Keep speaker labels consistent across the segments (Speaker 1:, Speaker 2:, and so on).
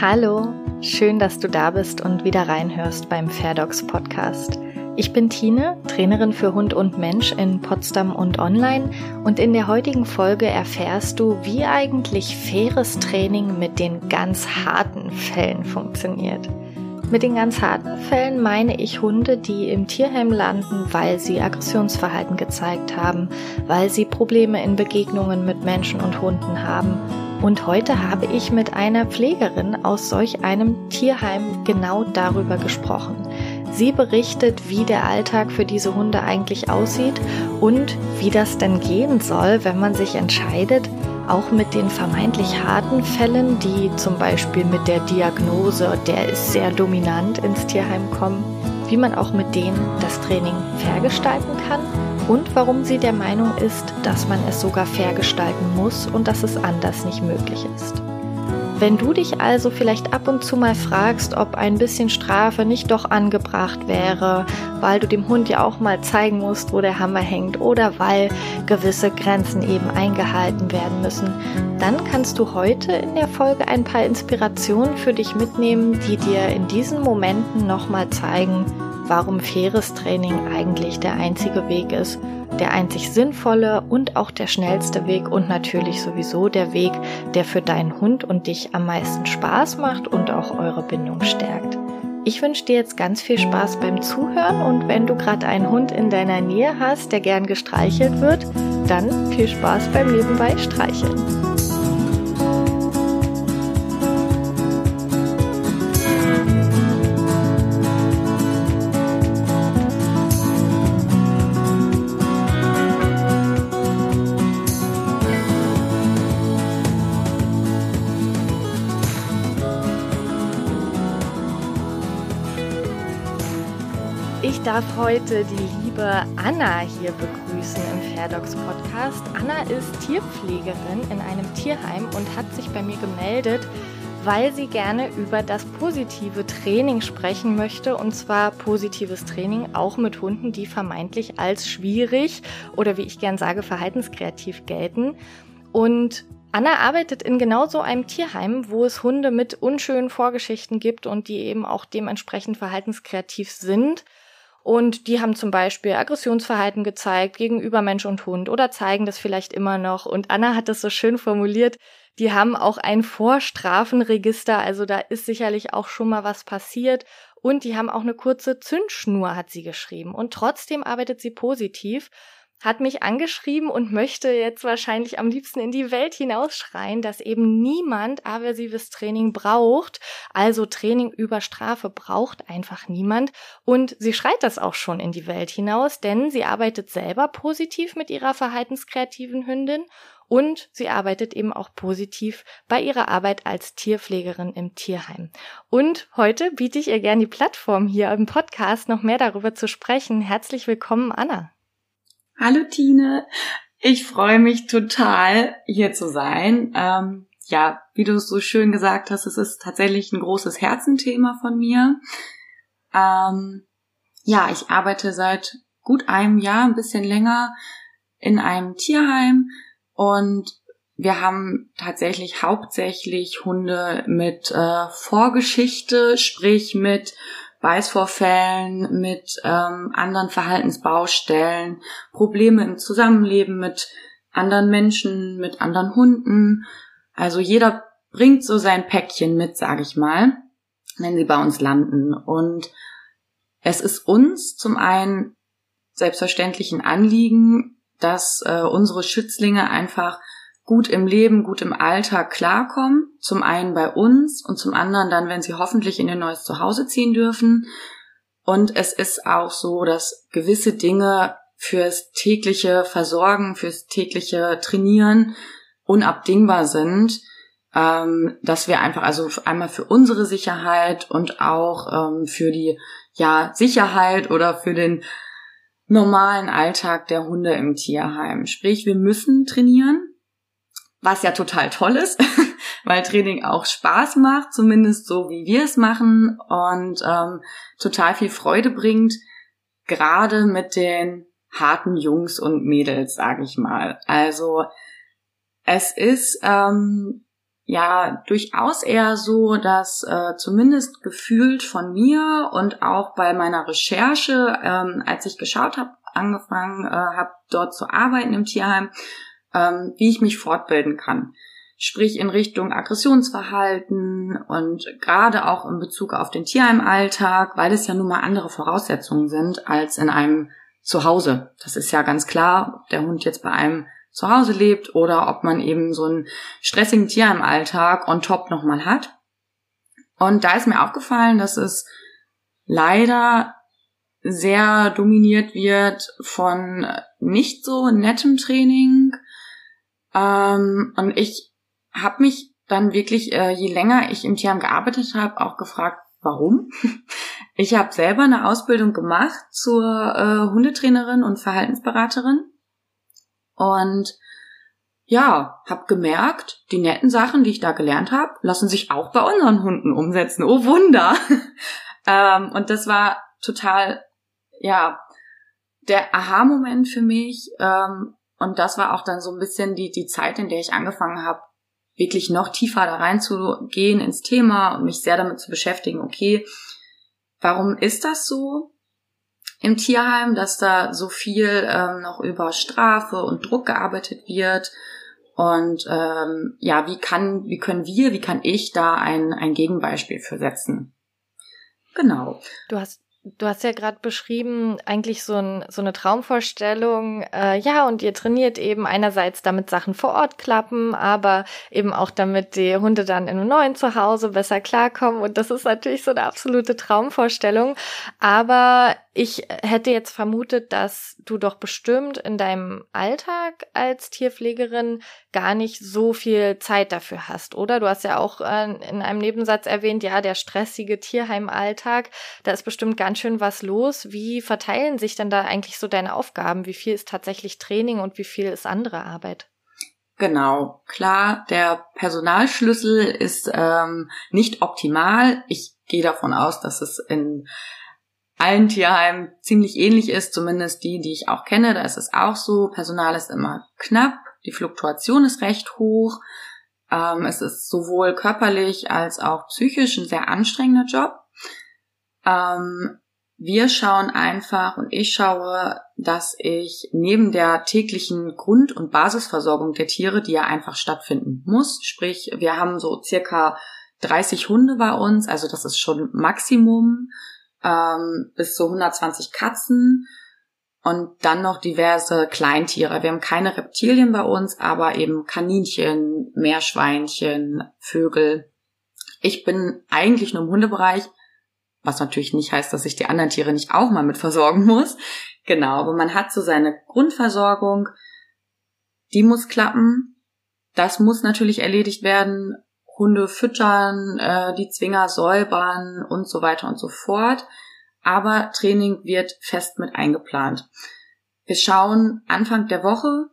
Speaker 1: Hallo, schön, dass du da bist und wieder reinhörst beim Fairdogs Podcast. Ich bin Tine, Trainerin für Hund und Mensch in Potsdam und online und in der heutigen Folge erfährst du, wie eigentlich faires Training mit den ganz harten Fällen funktioniert. Mit den ganz harten Fällen meine ich Hunde, die im Tierheim landen, weil sie Aggressionsverhalten gezeigt haben, weil sie Probleme in Begegnungen mit Menschen und Hunden haben und heute habe ich mit einer Pflegerin aus solch einem Tierheim genau darüber gesprochen. Sie berichtet, wie der Alltag für diese Hunde eigentlich aussieht und wie das denn gehen soll, wenn man sich entscheidet, auch mit den vermeintlich harten Fällen, die zum Beispiel mit der Diagnose, der ist sehr dominant ins Tierheim kommen, wie man auch mit denen das Training vergestalten kann und warum sie der Meinung ist, dass man es sogar fair gestalten muss und dass es anders nicht möglich ist. Wenn du dich also vielleicht ab und zu mal fragst, ob ein bisschen Strafe nicht doch angebracht wäre, weil du dem Hund ja auch mal zeigen musst, wo der Hammer hängt oder weil gewisse Grenzen eben eingehalten werden müssen, dann kannst du heute in der Folge ein paar Inspirationen für dich mitnehmen, die dir in diesen Momenten nochmal zeigen, warum faires Training eigentlich der einzige Weg ist, der einzig sinnvolle und auch der schnellste Weg und natürlich sowieso der Weg, der für deinen Hund und dich am meisten Spaß macht und auch eure Bindung stärkt. Ich wünsche dir jetzt ganz viel Spaß beim Zuhören und wenn du gerade einen Hund in deiner Nähe hast, der gern gestreichelt wird, dann viel Spaß beim Nebenbei streicheln. Darf heute die liebe Anna hier begrüßen im Fairdogs Podcast. Anna ist Tierpflegerin in einem Tierheim und hat sich bei mir gemeldet, weil sie gerne über das positive Training sprechen möchte. Und zwar positives Training auch mit Hunden, die vermeintlich als schwierig oder wie ich gern sage, verhaltenskreativ gelten. Und Anna arbeitet in genau so einem Tierheim, wo es Hunde mit unschönen Vorgeschichten gibt und die eben auch dementsprechend verhaltenskreativ sind. Und die haben zum Beispiel Aggressionsverhalten gezeigt gegenüber Mensch und Hund oder zeigen das vielleicht immer noch. Und Anna hat das so schön formuliert. Die haben auch ein Vorstrafenregister, also da ist sicherlich auch schon mal was passiert. Und die haben auch eine kurze Zündschnur, hat sie geschrieben. Und trotzdem arbeitet sie positiv hat mich angeschrieben und möchte jetzt wahrscheinlich am liebsten in die Welt hinausschreien, dass eben niemand aversives Training braucht. Also Training über Strafe braucht einfach niemand. Und sie schreit das auch schon in die Welt hinaus, denn sie arbeitet selber positiv mit ihrer verhaltenskreativen Hündin und sie arbeitet eben auch positiv bei ihrer Arbeit als Tierpflegerin im Tierheim. Und heute biete ich ihr gerne die Plattform hier im Podcast, noch mehr darüber zu sprechen. Herzlich willkommen, Anna.
Speaker 2: Hallo Tine, ich freue mich total hier zu sein. Ähm, ja, wie du es so schön gesagt hast, es ist tatsächlich ein großes Herzenthema von mir. Ähm, ja, ich arbeite seit gut einem Jahr, ein bisschen länger in einem Tierheim und wir haben tatsächlich hauptsächlich Hunde mit äh, Vorgeschichte, sprich mit Beißvorfällen, mit ähm, anderen Verhaltensbaustellen, Probleme im Zusammenleben mit anderen Menschen, mit anderen Hunden. Also jeder bringt so sein Päckchen mit, sage ich mal, wenn sie bei uns landen. Und es ist uns zum einen selbstverständlich ein Anliegen, dass äh, unsere Schützlinge einfach gut im Leben, gut im Alltag klarkommen. Zum einen bei uns und zum anderen dann, wenn sie hoffentlich in ihr neues Zuhause ziehen dürfen. Und es ist auch so, dass gewisse Dinge fürs tägliche Versorgen, fürs tägliche Trainieren unabdingbar sind, ähm, dass wir einfach also einmal für unsere Sicherheit und auch ähm, für die ja Sicherheit oder für den normalen Alltag der Hunde im Tierheim. Sprich, wir müssen trainieren, was ja total toll ist, weil Training auch Spaß macht, zumindest so wie wir es machen und ähm, total viel Freude bringt, gerade mit den harten Jungs und Mädels, sage ich mal. Also es ist ähm, ja durchaus eher so, dass äh, zumindest gefühlt von mir und auch bei meiner Recherche, ähm, als ich geschaut habe, angefangen äh, habe, dort zu arbeiten im Tierheim, ähm, wie ich mich fortbilden kann. Sprich in Richtung Aggressionsverhalten und gerade auch in Bezug auf den Tierheimalltag, weil es ja nun mal andere Voraussetzungen sind als in einem Zuhause. Das ist ja ganz klar, ob der Hund jetzt bei einem zu Hause lebt oder ob man eben so einen stressigen Tier im Alltag on top nochmal hat. Und da ist mir aufgefallen, dass es leider sehr dominiert wird von nicht so nettem Training. Ähm, und ich habe mich dann wirklich, äh, je länger ich im Tierheim gearbeitet habe, auch gefragt, warum. Ich habe selber eine Ausbildung gemacht zur äh, Hundetrainerin und Verhaltensberaterin und ja, habe gemerkt, die netten Sachen, die ich da gelernt habe, lassen sich auch bei unseren Hunden umsetzen. Oh Wunder! ähm, und das war total, ja, der Aha-Moment für mich. Ähm, und das war auch dann so ein bisschen die, die Zeit, in der ich angefangen habe, wirklich noch tiefer da reinzugehen ins Thema und mich sehr damit zu beschäftigen, okay, warum ist das so? im Tierheim, dass da so viel ähm, noch über Strafe und Druck gearbeitet wird. Und ähm, ja, wie kann, wie können wir, wie kann ich da ein, ein Gegenbeispiel für setzen? Genau.
Speaker 1: Du hast Du hast ja gerade beschrieben, eigentlich so, ein, so eine Traumvorstellung. Äh, ja, und ihr trainiert eben einerseits, damit Sachen vor Ort klappen, aber eben auch damit die Hunde dann in einem neuen Zuhause besser klarkommen. Und das ist natürlich so eine absolute Traumvorstellung. Aber ich hätte jetzt vermutet, dass du doch bestimmt in deinem Alltag als Tierpflegerin gar nicht so viel Zeit dafür hast, oder? Du hast ja auch äh, in einem Nebensatz erwähnt, ja, der stressige Tierheimalltag, da ist bestimmt ganz schön was los. Wie verteilen sich denn da eigentlich so deine Aufgaben? Wie viel ist tatsächlich Training und wie viel ist andere Arbeit?
Speaker 2: Genau, klar, der Personalschlüssel ist ähm, nicht optimal. Ich gehe davon aus, dass es in allen Tierheimen ziemlich ähnlich ist, zumindest die, die ich auch kenne. Da ist es auch so. Personal ist immer knapp, die Fluktuation ist recht hoch. Ähm, es ist sowohl körperlich als auch psychisch ein sehr anstrengender Job. Ähm, wir schauen einfach und ich schaue, dass ich neben der täglichen Grund- und Basisversorgung der Tiere, die ja einfach stattfinden muss, sprich, wir haben so circa 30 Hunde bei uns, also das ist schon Maximum ähm, bis zu 120 Katzen und dann noch diverse Kleintiere. Wir haben keine Reptilien bei uns, aber eben Kaninchen, Meerschweinchen, Vögel. Ich bin eigentlich nur im Hundebereich, was natürlich nicht heißt, dass ich die anderen Tiere nicht auch mal mit versorgen muss. Genau, aber man hat so seine Grundversorgung, die muss klappen. Das muss natürlich erledigt werden. Hunde füttern, äh, die Zwinger säubern und so weiter und so fort. Aber Training wird fest mit eingeplant. Wir schauen Anfang der Woche,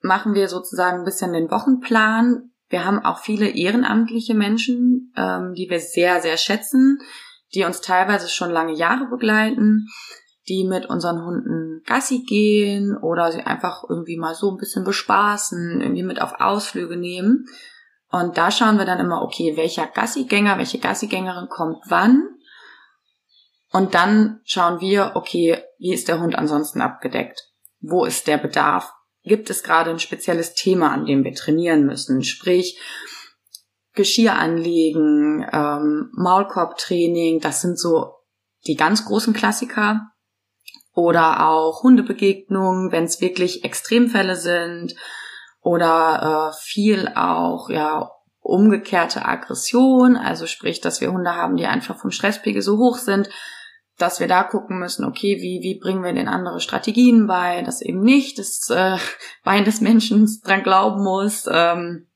Speaker 2: machen wir sozusagen ein bisschen den Wochenplan. Wir haben auch viele ehrenamtliche Menschen, ähm, die wir sehr, sehr schätzen, die uns teilweise schon lange Jahre begleiten, die mit unseren Hunden Gassi gehen oder sie einfach irgendwie mal so ein bisschen bespaßen, irgendwie mit auf Ausflüge nehmen. Und da schauen wir dann immer, okay, welcher Gassigänger, welche Gassigängerin kommt wann. Und dann schauen wir, okay, wie ist der Hund ansonsten abgedeckt? Wo ist der Bedarf? Gibt es gerade ein spezielles Thema, an dem wir trainieren müssen? Sprich, Geschirr anlegen, ähm, Maulkorbtraining, das sind so die ganz großen Klassiker. Oder auch Hundebegegnungen, wenn es wirklich Extremfälle sind oder äh, viel auch ja umgekehrte Aggression, also sprich, dass wir Hunde haben, die einfach vom Stresspegel so hoch sind, dass wir da gucken müssen, okay, wie, wie bringen wir den andere Strategien bei, dass eben nicht das äh, Bein des Menschen dran glauben muss. Ähm,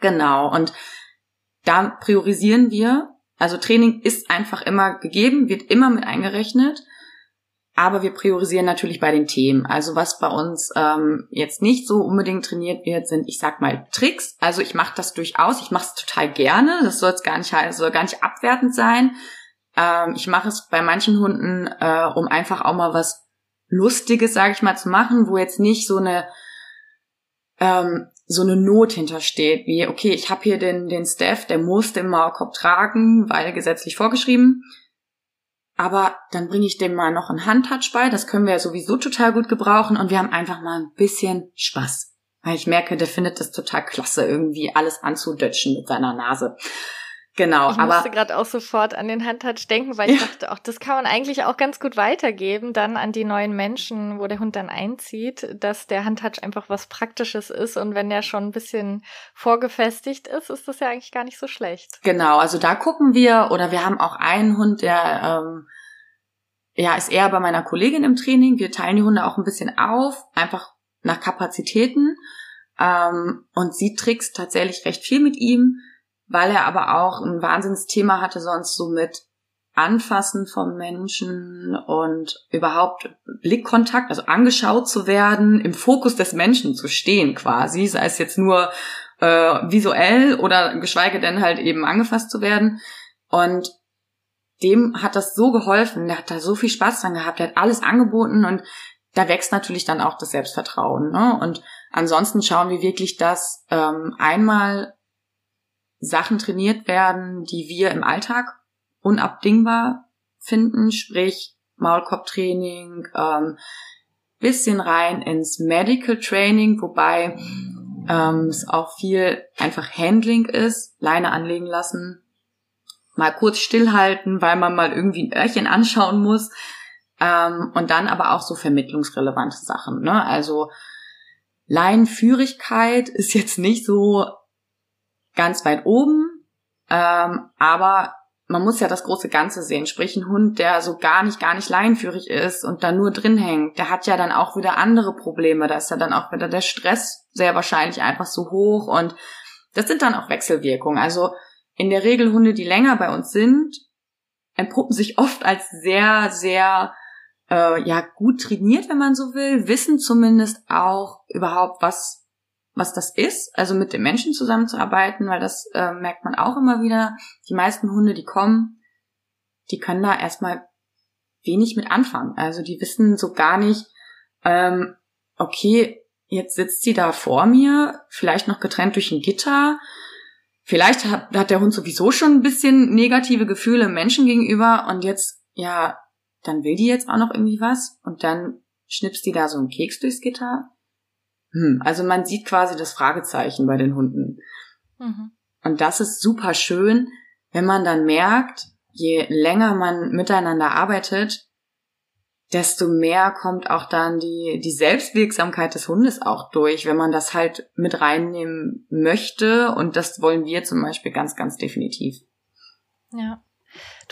Speaker 2: genau, und da priorisieren wir. Also Training ist einfach immer gegeben, wird immer mit eingerechnet. Aber wir priorisieren natürlich bei den Themen. Also was bei uns ähm, jetzt nicht so unbedingt trainiert wird, sind, ich sag mal, Tricks. Also ich mache das durchaus, ich mache es total gerne. Das soll gar nicht soll gar nicht abwertend sein. Ähm, ich mache es bei manchen Hunden, äh, um einfach auch mal was Lustiges, sage ich mal, zu machen, wo jetzt nicht so eine ähm, so eine Not hintersteht, wie, okay, ich habe hier den, den Staff, der muss den Maulkorb tragen, weil gesetzlich vorgeschrieben. Aber dann bringe ich dem mal noch ein Handtouch bei, das können wir ja sowieso total gut gebrauchen und wir haben einfach mal ein bisschen Spaß. Weil ich merke, der findet das total klasse, irgendwie alles anzudötschen mit seiner Nase. Genau,
Speaker 1: ich
Speaker 2: aber.
Speaker 1: musste gerade auch sofort an den Handtouch denken, weil ich ja. dachte, auch das kann man eigentlich auch ganz gut weitergeben, dann an die neuen Menschen, wo der Hund dann einzieht, dass der Handtouch einfach was Praktisches ist und wenn der schon ein bisschen vorgefestigt ist, ist das ja eigentlich gar nicht so schlecht.
Speaker 2: Genau, also da gucken wir, oder wir haben auch einen Hund, der ähm, ja ist eher bei meiner Kollegin im Training. Wir teilen die Hunde auch ein bisschen auf, einfach nach Kapazitäten. Ähm, und sie trickst tatsächlich recht viel mit ihm weil er aber auch ein Wahnsinnsthema hatte sonst so mit Anfassen vom Menschen und überhaupt Blickkontakt, also angeschaut zu werden, im Fokus des Menschen zu stehen quasi, sei es jetzt nur äh, visuell oder geschweige denn halt eben angefasst zu werden. Und dem hat das so geholfen, der hat da so viel Spaß dran gehabt, der hat alles angeboten und da wächst natürlich dann auch das Selbstvertrauen. Ne? Und ansonsten schauen wir wirklich, dass ähm, einmal Sachen trainiert werden, die wir im Alltag unabdingbar finden, sprich Maulkorbtraining, ähm, bisschen rein ins Medical Training, wobei ähm, es auch viel einfach Handling ist, Leine anlegen lassen, mal kurz stillhalten, weil man mal irgendwie ein Öhrchen anschauen muss ähm, und dann aber auch so vermittlungsrelevante Sachen. Ne? Also Leinenführigkeit ist jetzt nicht so ganz weit oben, ähm, aber man muss ja das große Ganze sehen. Sprich, ein Hund, der so gar nicht, gar nicht leinenführig ist und da nur drin hängt, der hat ja dann auch wieder andere Probleme. Da ist ja dann auch wieder der Stress sehr wahrscheinlich einfach so hoch und das sind dann auch Wechselwirkungen. Also in der Regel Hunde, die länger bei uns sind, entpuppen sich oft als sehr, sehr äh, ja gut trainiert, wenn man so will, wissen zumindest auch überhaupt, was was das ist, also mit dem Menschen zusammenzuarbeiten, weil das äh, merkt man auch immer wieder. Die meisten Hunde, die kommen, die können da erstmal wenig mit anfangen. Also die wissen so gar nicht, ähm, okay, jetzt sitzt sie da vor mir, vielleicht noch getrennt durch ein Gitter. Vielleicht hat, hat der Hund sowieso schon ein bisschen negative Gefühle Menschen gegenüber und jetzt, ja, dann will die jetzt auch noch irgendwie was und dann schnippst die da so einen Keks durchs Gitter hm, also man sieht quasi das Fragezeichen bei den Hunden. Mhm. Und das ist super schön, wenn man dann merkt, je länger man miteinander arbeitet, desto mehr kommt auch dann die, die Selbstwirksamkeit des Hundes auch durch, wenn man das halt mit reinnehmen möchte. Und das wollen wir zum Beispiel ganz, ganz definitiv.
Speaker 1: Ja.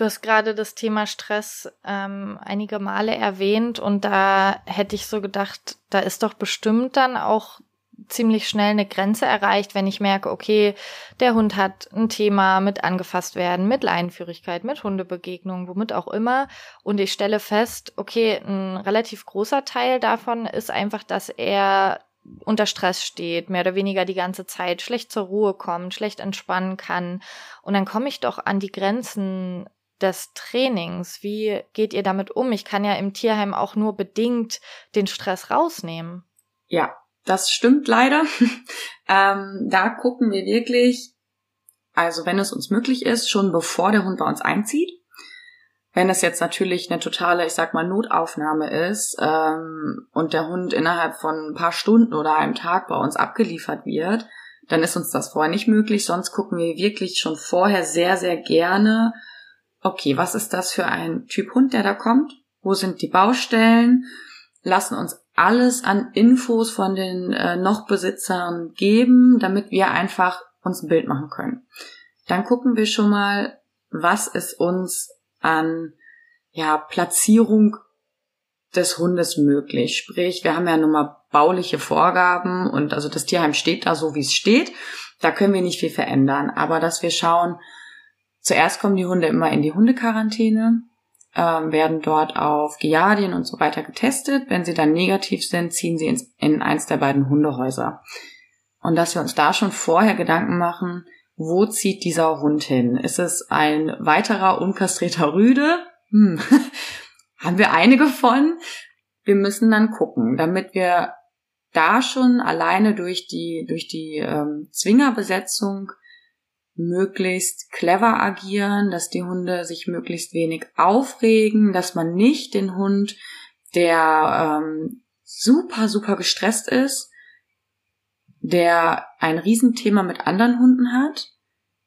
Speaker 1: Du hast gerade das Thema Stress ähm, einige Male erwähnt und da hätte ich so gedacht, da ist doch bestimmt dann auch ziemlich schnell eine Grenze erreicht, wenn ich merke, okay, der Hund hat ein Thema mit angefasst werden, mit Leinenführigkeit, mit Hundebegegnungen, womit auch immer. Und ich stelle fest, okay, ein relativ großer Teil davon ist einfach, dass er unter Stress steht, mehr oder weniger die ganze Zeit, schlecht zur Ruhe kommt, schlecht entspannen kann. Und dann komme ich doch an die Grenzen des Trainings. Wie geht ihr damit um? Ich kann ja im Tierheim auch nur bedingt den Stress rausnehmen.
Speaker 2: Ja, das stimmt leider. ähm, da gucken wir wirklich, also wenn es uns möglich ist, schon bevor der Hund bei uns einzieht. Wenn es jetzt natürlich eine totale, ich sag mal, Notaufnahme ist ähm, und der Hund innerhalb von ein paar Stunden oder einem Tag bei uns abgeliefert wird, dann ist uns das vorher nicht möglich. Sonst gucken wir wirklich schon vorher sehr, sehr gerne, okay, was ist das für ein Typ Hund, der da kommt? Wo sind die Baustellen? Lassen uns alles an Infos von den äh, noch Besitzern geben, damit wir einfach uns ein Bild machen können. Dann gucken wir schon mal, was ist uns an ja, Platzierung des Hundes möglich. Sprich, wir haben ja nun mal bauliche Vorgaben und also das Tierheim steht da so, wie es steht. Da können wir nicht viel verändern. Aber dass wir schauen, zuerst kommen die Hunde immer in die Hundequarantäne, ähm, werden dort auf Giardien und so weiter getestet. Wenn sie dann negativ sind, ziehen sie ins, in eins der beiden Hundehäuser. Und dass wir uns da schon vorher Gedanken machen, wo zieht dieser Hund hin? Ist es ein weiterer unkastrierter Rüde? Hm. Haben wir einige von? Wir müssen dann gucken, damit wir da schon alleine durch die, durch die ähm, Zwingerbesetzung möglichst clever agieren, dass die Hunde sich möglichst wenig aufregen, dass man nicht den Hund, der ähm, super, super gestresst ist, der ein Riesenthema mit anderen Hunden hat,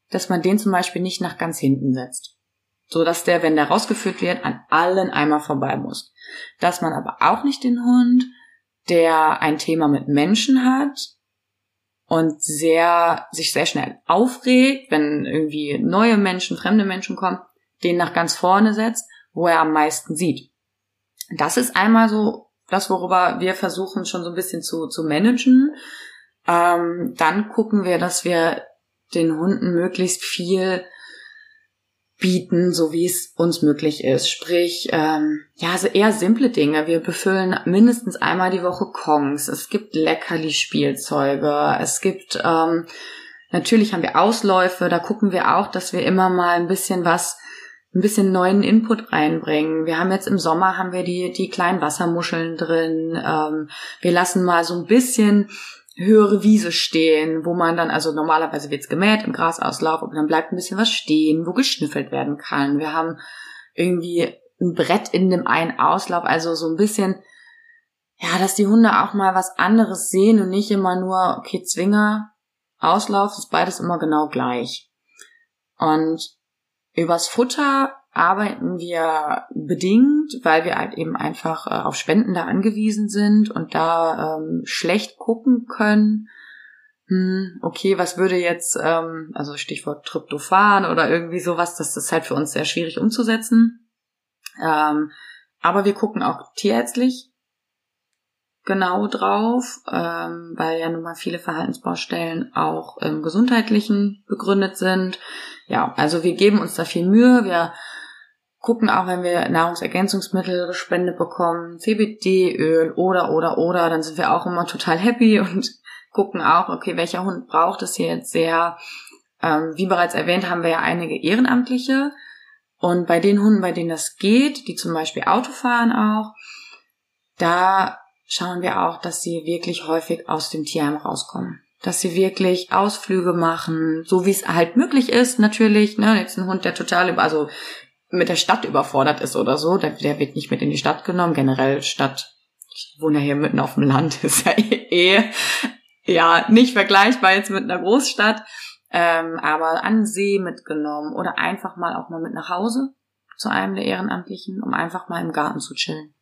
Speaker 2: dass man den zum Beispiel nicht nach ganz hinten setzt. So dass der, wenn der rausgeführt wird, an allen einmal vorbei muss. Dass man aber auch nicht den Hund, der ein Thema mit Menschen hat und sehr, sich sehr schnell aufregt, wenn irgendwie neue Menschen, fremde Menschen kommen, den nach ganz vorne setzt, wo er am meisten sieht. Das ist einmal so das, worüber wir versuchen schon so ein bisschen zu, zu managen. Ähm, dann gucken wir, dass wir den Hunden möglichst viel bieten, so wie es uns möglich ist. Sprich, ähm, ja, also eher simple Dinge. Wir befüllen mindestens einmal die Woche Kongs. Es gibt Leckerli-Spielzeuge. Es gibt, ähm, natürlich haben wir Ausläufe. Da gucken wir auch, dass wir immer mal ein bisschen was, ein bisschen neuen Input reinbringen. Wir haben jetzt im Sommer haben wir die, die kleinen Wassermuscheln drin. Ähm, wir lassen mal so ein bisschen höhere Wiese stehen, wo man dann, also normalerweise wird's gemäht im Grasauslauf, aber dann bleibt ein bisschen was stehen, wo geschnüffelt werden kann. Wir haben irgendwie ein Brett in dem einen Auslauf, also so ein bisschen, ja, dass die Hunde auch mal was anderes sehen und nicht immer nur, okay, Zwinger, Auslauf, ist beides immer genau gleich. Und übers Futter arbeiten wir bedingt, weil wir halt eben einfach äh, auf Spenden da angewiesen sind und da ähm, schlecht gucken können. Hm, okay, was würde jetzt, ähm, also Stichwort Tryptophan oder irgendwie sowas, das ist halt für uns sehr schwierig umzusetzen. Ähm, aber wir gucken auch tierärztlich genau drauf, ähm, weil ja nun mal viele Verhaltensbaustellen auch im gesundheitlichen begründet sind. Ja, also wir geben uns da viel Mühe. Wir gucken auch, wenn wir Nahrungsergänzungsmittel gespendet bekommen, CBD-Öl oder, oder, oder, dann sind wir auch immer total happy und gucken auch, okay, welcher Hund braucht es hier jetzt sehr. Ähm, wie bereits erwähnt, haben wir ja einige Ehrenamtliche. Und bei den Hunden, bei denen das geht, die zum Beispiel Auto fahren auch, da schauen wir auch, dass sie wirklich häufig aus dem Tierheim rauskommen. Dass sie wirklich Ausflüge machen, so wie es halt möglich ist, natürlich. Ne, jetzt ein Hund, der total also mit der Stadt überfordert ist oder so, der, der wird nicht mit in die Stadt genommen. Generell Stadt, ich wohne ja hier mitten auf dem Land, ist ja eh, ja nicht vergleichbar jetzt mit einer Großstadt. Ähm, aber an See mitgenommen oder einfach mal auch mal mit nach Hause zu einem der Ehrenamtlichen, um einfach mal im Garten zu chillen.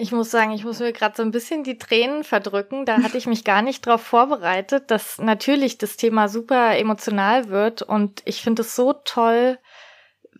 Speaker 1: Ich muss sagen, ich muss mir gerade so ein bisschen die Tränen verdrücken. Da hatte ich mich gar nicht darauf vorbereitet, dass natürlich das Thema super emotional wird. Und ich finde es so toll,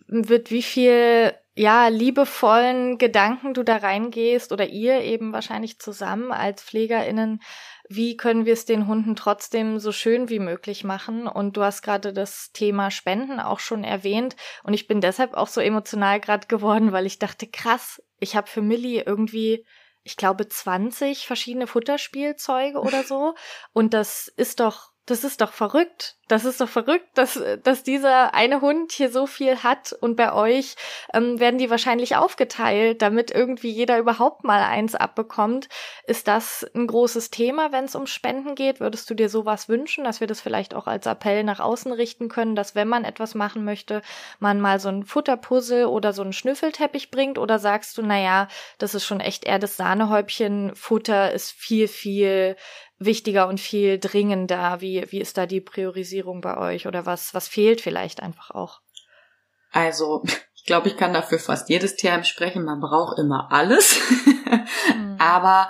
Speaker 1: wird wie viel ja, liebevollen Gedanken du da reingehst oder ihr eben wahrscheinlich zusammen als PflegerInnen, wie können wir es den Hunden trotzdem so schön wie möglich machen? Und du hast gerade das Thema Spenden auch schon erwähnt. Und ich bin deshalb auch so emotional gerade geworden, weil ich dachte, krass, ich habe für Millie irgendwie, ich glaube, 20 verschiedene Futterspielzeuge oder so. Und das ist doch das ist doch verrückt. Das ist doch verrückt, dass, dass dieser eine Hund hier so viel hat und bei euch ähm, werden die wahrscheinlich aufgeteilt, damit irgendwie jeder überhaupt mal eins abbekommt. Ist das ein großes Thema, wenn es um Spenden geht? Würdest du dir sowas wünschen, dass wir das vielleicht auch als Appell nach außen richten können, dass wenn man etwas machen möchte, man mal so ein Futterpuzzle oder so einen Schnüffelteppich bringt? Oder sagst du, naja, das ist schon echt eher das Sahnehäubchen, Futter ist viel, viel wichtiger und viel dringender? Wie, wie ist da die Priorisierung bei euch oder was, was fehlt vielleicht einfach auch?
Speaker 2: Also, ich glaube, ich kann dafür fast jedes Thema sprechen. Man braucht immer alles. mhm. Aber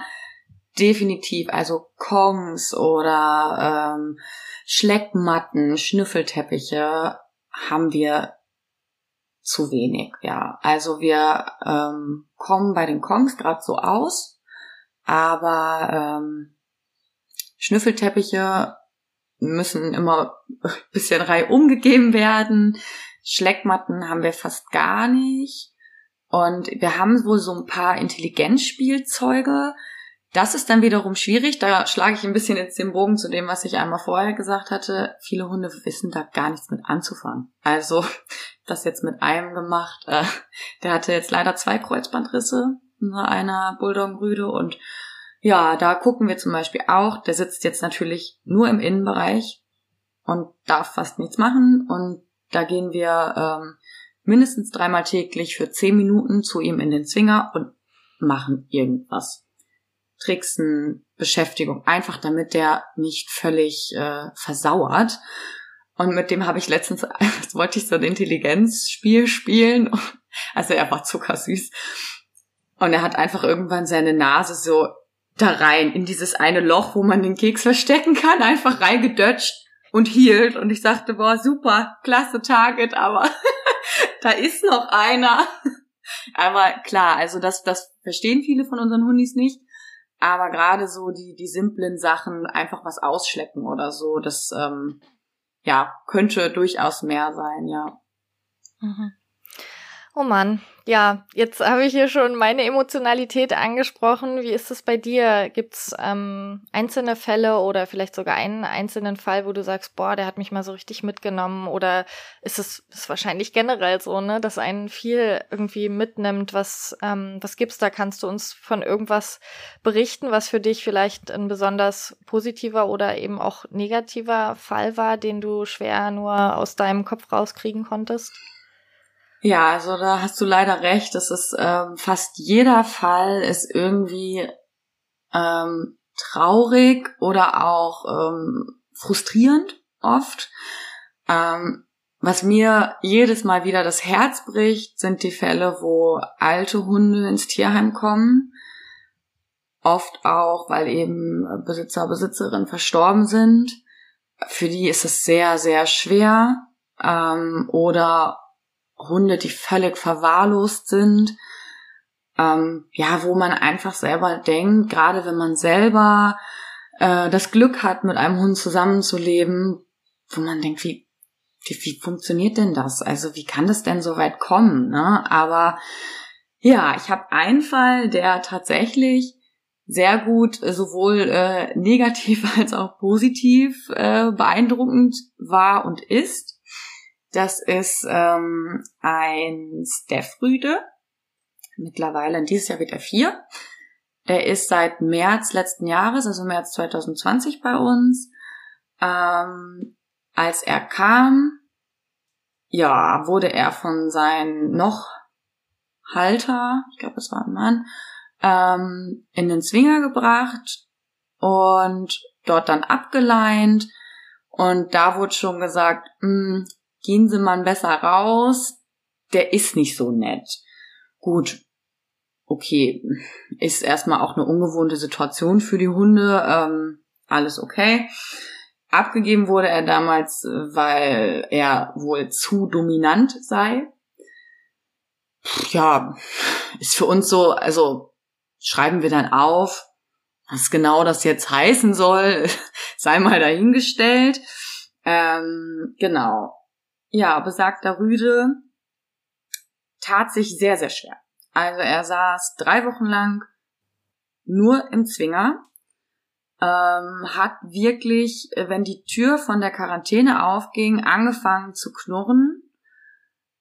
Speaker 2: definitiv, also Kongs oder ähm, Schleckmatten, Schnüffelteppiche haben wir zu wenig, ja. Also wir ähm, kommen bei den Kongs gerade so aus, aber ähm, Schnüffelteppiche müssen immer ein bisschen Reihe umgegeben werden. Schleckmatten haben wir fast gar nicht. Und wir haben wohl so ein paar Intelligenzspielzeuge. Das ist dann wiederum schwierig. Da schlage ich ein bisschen jetzt den Bogen zu dem, was ich einmal vorher gesagt hatte. Viele Hunde wissen da gar nichts mit anzufangen. Also, das jetzt mit einem gemacht. Äh, der hatte jetzt leider zwei Kreuzbandrisse, einer Bulldog-Rüde und Ja, da gucken wir zum Beispiel auch, der sitzt jetzt natürlich nur im Innenbereich und darf fast nichts machen. Und da gehen wir ähm, mindestens dreimal täglich für zehn Minuten zu ihm in den Zwinger und machen irgendwas. Tricksen, Beschäftigung, einfach damit der nicht völlig äh, versauert. Und mit dem habe ich letztens, wollte ich so ein Intelligenzspiel spielen. Also er war zuckersüß. Und er hat einfach irgendwann seine Nase so da rein, in dieses eine Loch, wo man den Keks verstecken kann, einfach reingedutscht und hielt. Und ich sagte, boah, super, klasse Target, aber da ist noch einer. Aber klar, also das, das verstehen viele von unseren Hundis nicht. Aber gerade so die, die simplen Sachen, einfach was ausschlecken oder so, das ähm, ja, könnte durchaus mehr sein, ja.
Speaker 1: Mhm. Oh Mann, ja, jetzt habe ich hier schon meine Emotionalität angesprochen. Wie ist es bei dir? Gibt's ähm, einzelne Fälle oder vielleicht sogar einen einzelnen Fall, wo du sagst, boah, der hat mich mal so richtig mitgenommen? Oder ist es ist wahrscheinlich generell so, ne, dass einen viel irgendwie mitnimmt? Was ähm, was gibt's da? Kannst du uns von irgendwas berichten, was für dich vielleicht ein besonders positiver oder eben auch negativer Fall war, den du schwer nur aus deinem Kopf rauskriegen konntest?
Speaker 2: Ja, also da hast du leider recht. Das ist ähm, fast jeder Fall ist irgendwie ähm, traurig oder auch ähm, frustrierend oft. Ähm, was mir jedes Mal wieder das Herz bricht, sind die Fälle, wo alte Hunde ins Tierheim kommen. Oft auch, weil eben Besitzer, Besitzerin verstorben sind. Für die ist es sehr, sehr schwer. Ähm, oder Hunde, die völlig verwahrlost sind, ähm, ja, wo man einfach selber denkt, gerade wenn man selber äh, das Glück hat, mit einem Hund zusammenzuleben, wo man denkt, wie, wie, wie funktioniert denn das? Also wie kann das denn so weit kommen? Ne? Aber ja, ich habe einen Fall, der tatsächlich sehr gut äh, sowohl äh, negativ als auch positiv äh, beeindruckend war und ist. Das ist ähm, ein Steffrüde. Mittlerweile, dieses Jahr wird er vier. Der ist seit März letzten Jahres, also März 2020 bei uns. Ähm, als er kam, ja, wurde er von seinem noch Halter, ich glaube, es war ein Mann, ähm, in den Zwinger gebracht und dort dann abgeleint. Und da wurde schon gesagt, hm, gehen Sie mal besser raus, der ist nicht so nett. Gut, okay, ist erstmal auch eine ungewohnte Situation für die Hunde, ähm, alles okay. Abgegeben wurde er damals, weil er wohl zu dominant sei. Ja, ist für uns so, also schreiben wir dann auf, was genau das jetzt heißen soll, sei mal dahingestellt. Ähm, genau. Ja, besagter Rüde tat sich sehr, sehr schwer. Also er saß drei Wochen lang nur im Zwinger, ähm, hat wirklich, wenn die Tür von der Quarantäne aufging, angefangen zu knurren,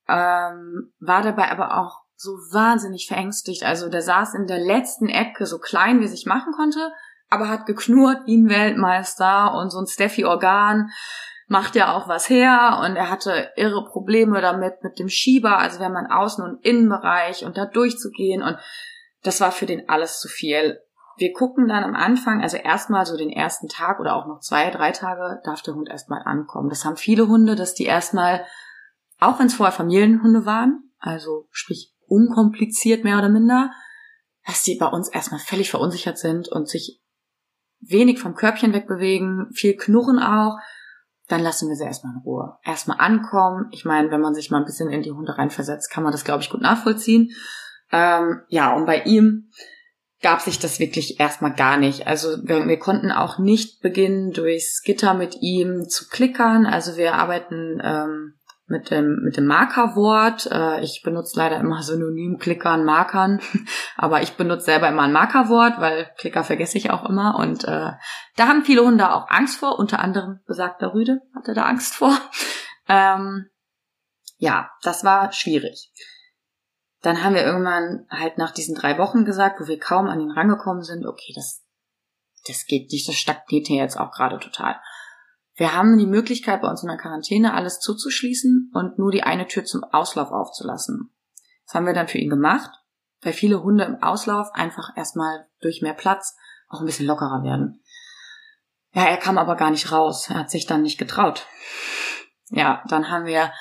Speaker 2: ähm, war dabei aber auch so wahnsinnig verängstigt. Also der saß in der letzten Ecke, so klein wie sich machen konnte, aber hat geknurrt ein Weltmeister und so ein Steffi-Organ macht ja auch was her und er hatte irre Probleme damit mit dem Schieber, also wenn man Außen- und Innenbereich und da durchzugehen und das war für den alles zu viel. Wir gucken dann am Anfang, also erstmal so den ersten Tag oder auch noch zwei, drei Tage darf der Hund erstmal ankommen. Das haben viele Hunde, dass die erstmal, auch wenn es vorher Familienhunde waren, also sprich unkompliziert mehr oder minder, dass die bei uns erstmal völlig verunsichert sind und sich wenig vom Körbchen wegbewegen, viel knurren auch dann lassen wir sie erstmal in Ruhe. Erstmal ankommen. Ich meine, wenn man sich mal ein bisschen in die Hunde reinversetzt, kann man das, glaube ich, gut nachvollziehen. Ähm, ja, und bei ihm gab sich das wirklich erstmal gar nicht. Also wir, wir, konnten auch nicht beginnen, durchs Gitter mit ihm zu klickern. Also wir arbeiten ähm, mit dem, mit dem Markerwort. Äh, ich benutze leider immer Synonym Klickern, Markern, aber ich benutze selber immer ein Markerwort, weil Klicker vergesse ich auch immer. Und äh, da haben viele Hunde auch Angst vor, unter anderem besagter Rüde hatte da Angst vor. Ähm, ja, das war schwierig. Dann haben wir irgendwann halt nach diesen drei Wochen gesagt, wo wir kaum an ihn rangekommen sind, okay, das, das geht nicht, das stagniert hier jetzt auch gerade total. Wir haben die Möglichkeit, bei uns in der Quarantäne alles zuzuschließen und nur die eine Tür zum Auslauf aufzulassen. Das haben wir dann für ihn gemacht, weil viele Hunde im Auslauf einfach erstmal durch mehr Platz auch ein bisschen lockerer werden. Ja, er kam aber gar nicht raus. Er hat sich dann nicht getraut. Ja, dann haben wir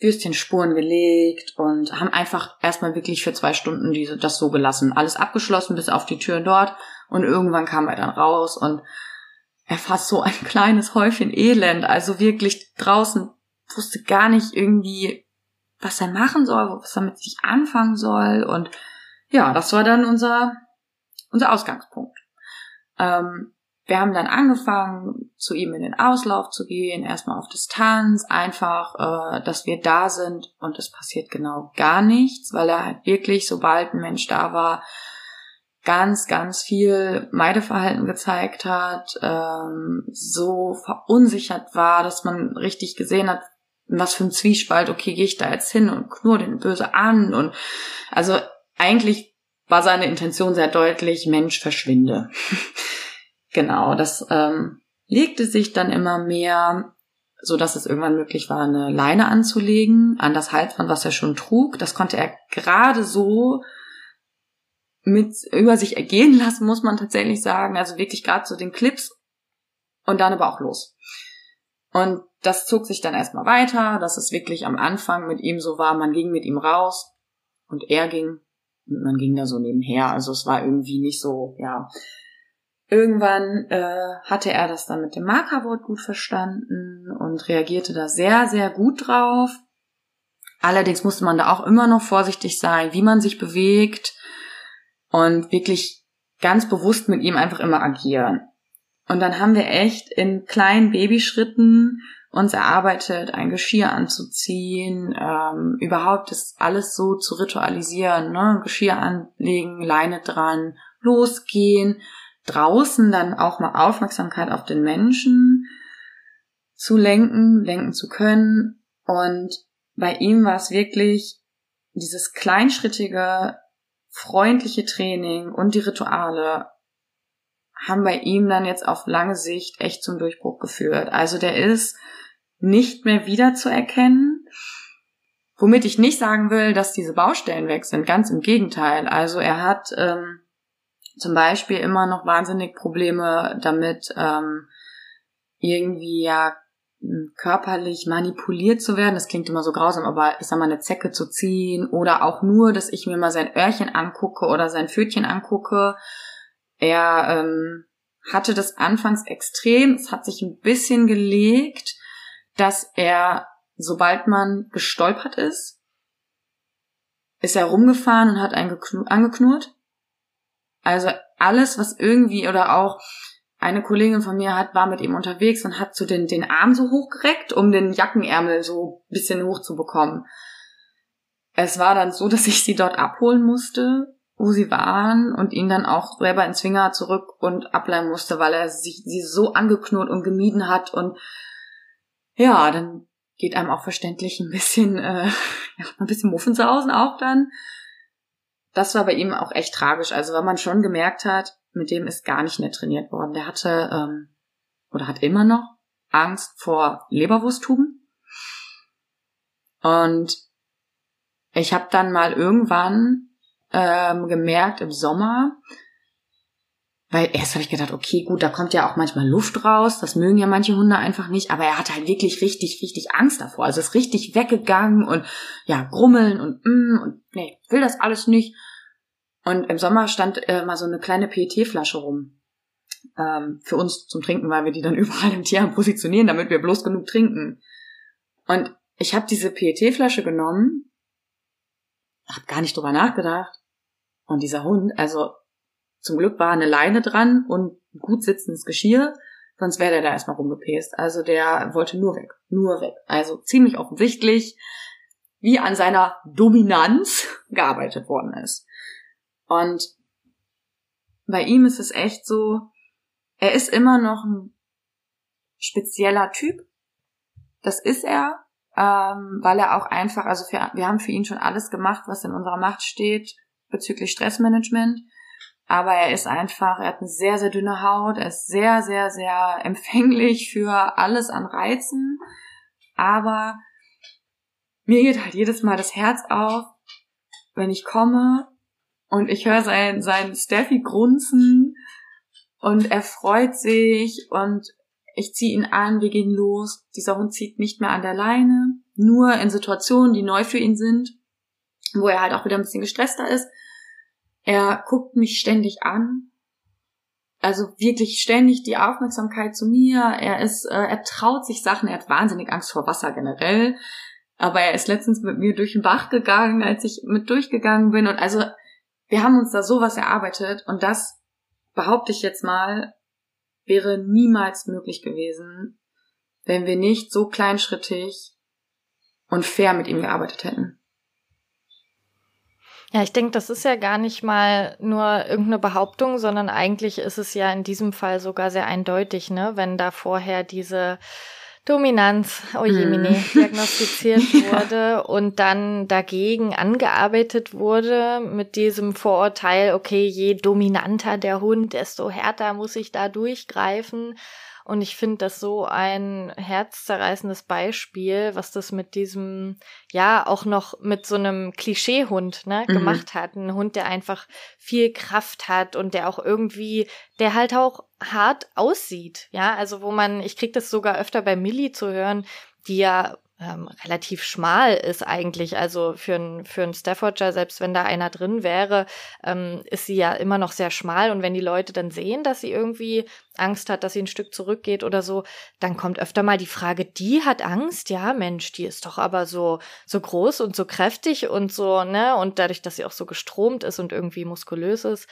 Speaker 2: Würstchenspuren gelegt und haben einfach erstmal wirklich für zwei Stunden diese, das so gelassen. Alles abgeschlossen bis auf die Tür dort und irgendwann kam er dann raus und er war so ein kleines Häufchen Elend, also wirklich draußen wusste gar nicht irgendwie, was er machen soll, was er mit sich anfangen soll. Und ja, das war dann unser, unser Ausgangspunkt. Ähm, wir haben dann angefangen, zu ihm in den Auslauf zu gehen, erstmal auf Distanz, einfach, äh, dass wir da sind. Und es passiert genau gar nichts, weil er halt wirklich, sobald ein Mensch da war, ganz, ganz viel Meideverhalten gezeigt hat, ähm, so verunsichert war, dass man richtig gesehen hat, was für ein Zwiespalt, okay, gehe ich da jetzt hin und knurr den böse an und also eigentlich war seine Intention sehr deutlich, Mensch, verschwinde. Genau, das ähm, legte sich dann immer mehr, so dass es irgendwann möglich war, eine Leine anzulegen an das Halsband, was er schon trug. Das konnte er gerade so mit über sich ergehen lassen, muss man tatsächlich sagen. Also wirklich gerade so den Clips und dann aber auch los. Und das zog sich dann erstmal weiter, dass es wirklich am Anfang mit ihm so war, man ging mit ihm raus und er ging und man ging da so nebenher. Also es war irgendwie nicht so, ja, Irgendwann äh, hatte er das dann mit dem Markerwort gut verstanden und reagierte da sehr, sehr gut drauf. Allerdings musste man da auch immer noch vorsichtig sein, wie man sich bewegt und wirklich ganz bewusst mit ihm einfach immer agieren. Und dann haben wir echt in kleinen Babyschritten uns erarbeitet, ein Geschirr anzuziehen, ähm, überhaupt das alles so zu ritualisieren, ne? Geschirr anlegen, Leine dran, losgehen, draußen dann auch mal Aufmerksamkeit auf den Menschen zu lenken, lenken zu können. Und bei ihm war es wirklich dieses kleinschrittige, freundliche Training und die Rituale haben bei ihm dann jetzt auf lange Sicht echt zum Durchbruch geführt. Also der ist nicht mehr wiederzuerkennen. Womit ich nicht sagen will, dass diese Baustellen weg sind. Ganz im Gegenteil. Also er hat ähm, zum Beispiel immer noch wahnsinnig Probleme damit, ähm, irgendwie ja körperlich manipuliert zu werden. Das klingt immer so grausam, aber ich sag mal, eine Zecke zu ziehen oder auch nur, dass ich mir mal sein Öhrchen angucke oder sein Pfötchen angucke. Er ähm, hatte das anfangs extrem. Es hat sich ein bisschen gelegt, dass er, sobald man gestolpert ist, ist er rumgefahren und hat einen angeknurrt. Also alles, was irgendwie oder auch eine Kollegin von mir hat, war mit ihm unterwegs und hat so den, den Arm so hochgereckt, um den Jackenärmel so bisschen hoch zu bekommen. Es war dann so, dass ich sie dort abholen musste, wo sie waren und ihn dann auch selber ins Zwinger zurück und ableihen musste, weil er sich sie so angeknurrt und gemieden hat und ja, dann geht einem auch verständlich ein bisschen, äh, ja, ein bisschen Muffensausen auch dann das war bei ihm auch echt tragisch. Also weil man schon gemerkt hat, mit dem ist gar nicht mehr trainiert worden. Der hatte ähm, oder hat immer noch Angst vor Leberwursttuben. Und ich habe dann mal irgendwann ähm, gemerkt im Sommer, weil erst habe ich gedacht, okay, gut, da kommt ja auch manchmal Luft raus, das mögen ja manche Hunde einfach nicht, aber er hatte halt wirklich richtig, richtig Angst davor. Also ist richtig weggegangen und ja, grummeln und mm, und nee, will das alles nicht. Und im Sommer stand äh, mal so eine kleine PET-Flasche rum. Ähm, für uns zum Trinken, weil wir die dann überall im Tierheim positionieren, damit wir bloß genug trinken. Und ich habe diese PET-Flasche genommen, habe gar nicht drüber nachgedacht. Und dieser Hund, also zum Glück war eine Leine dran und gut sitzendes Geschirr, sonst wäre der da erstmal rumgepäst. Also der wollte nur weg, nur weg. Also ziemlich offensichtlich, wie an seiner Dominanz gearbeitet worden ist. Und bei ihm ist es echt so, er ist immer noch ein spezieller Typ. Das ist er, ähm, weil er auch einfach, also für, wir haben für ihn schon alles gemacht, was in unserer Macht steht bezüglich Stressmanagement. aber er ist einfach, er hat eine sehr, sehr dünne Haut, er ist sehr, sehr, sehr empfänglich für alles an Reizen, aber mir geht halt jedes Mal das Herz auf, wenn ich komme und ich höre sein, sein Steffi grunzen und er freut sich und ich ziehe ihn an, wir gehen los. Dieser Hund zieht nicht mehr an der Leine, nur in Situationen, die neu für ihn sind, wo er halt auch wieder ein bisschen gestresster ist. Er guckt mich ständig an. Also wirklich ständig die Aufmerksamkeit zu mir. Er ist, äh, er traut sich Sachen. Er hat wahnsinnig Angst vor Wasser generell. Aber er ist letztens mit mir durch den Bach gegangen, als ich mit durchgegangen bin. Und also, wir haben uns da sowas erarbeitet. Und das behaupte ich jetzt mal, wäre niemals möglich gewesen, wenn wir nicht so kleinschrittig und fair mit ihm gearbeitet hätten.
Speaker 1: Ja, ich denke, das ist ja gar nicht mal nur irgendeine Behauptung, sondern eigentlich ist es ja in diesem Fall sogar sehr eindeutig, ne, wenn da vorher diese Dominanz, oh jemine, mm. diagnostiziert wurde und dann dagegen angearbeitet wurde mit diesem Vorurteil, okay, je dominanter der Hund, desto härter muss ich da durchgreifen. Und ich finde das so ein herzzerreißendes Beispiel, was das mit diesem, ja, auch noch mit so einem Klischeehund ne, mhm. gemacht hat. Ein Hund, der einfach viel Kraft hat und der auch irgendwie, der halt auch hart aussieht. Ja, also wo man, ich krieg das sogar öfter bei Millie zu hören, die ja ähm, relativ schmal ist eigentlich. Also für ein, für ein Staffordshire, selbst wenn da einer drin wäre, ähm, ist sie ja immer noch sehr schmal. Und wenn die Leute dann sehen, dass sie irgendwie Angst hat, dass sie ein Stück zurückgeht oder so, dann kommt öfter mal die Frage, die hat Angst? Ja, Mensch, die ist doch aber so, so groß und so kräftig und so, ne? Und dadurch, dass sie auch so gestromt ist und irgendwie muskulös ist.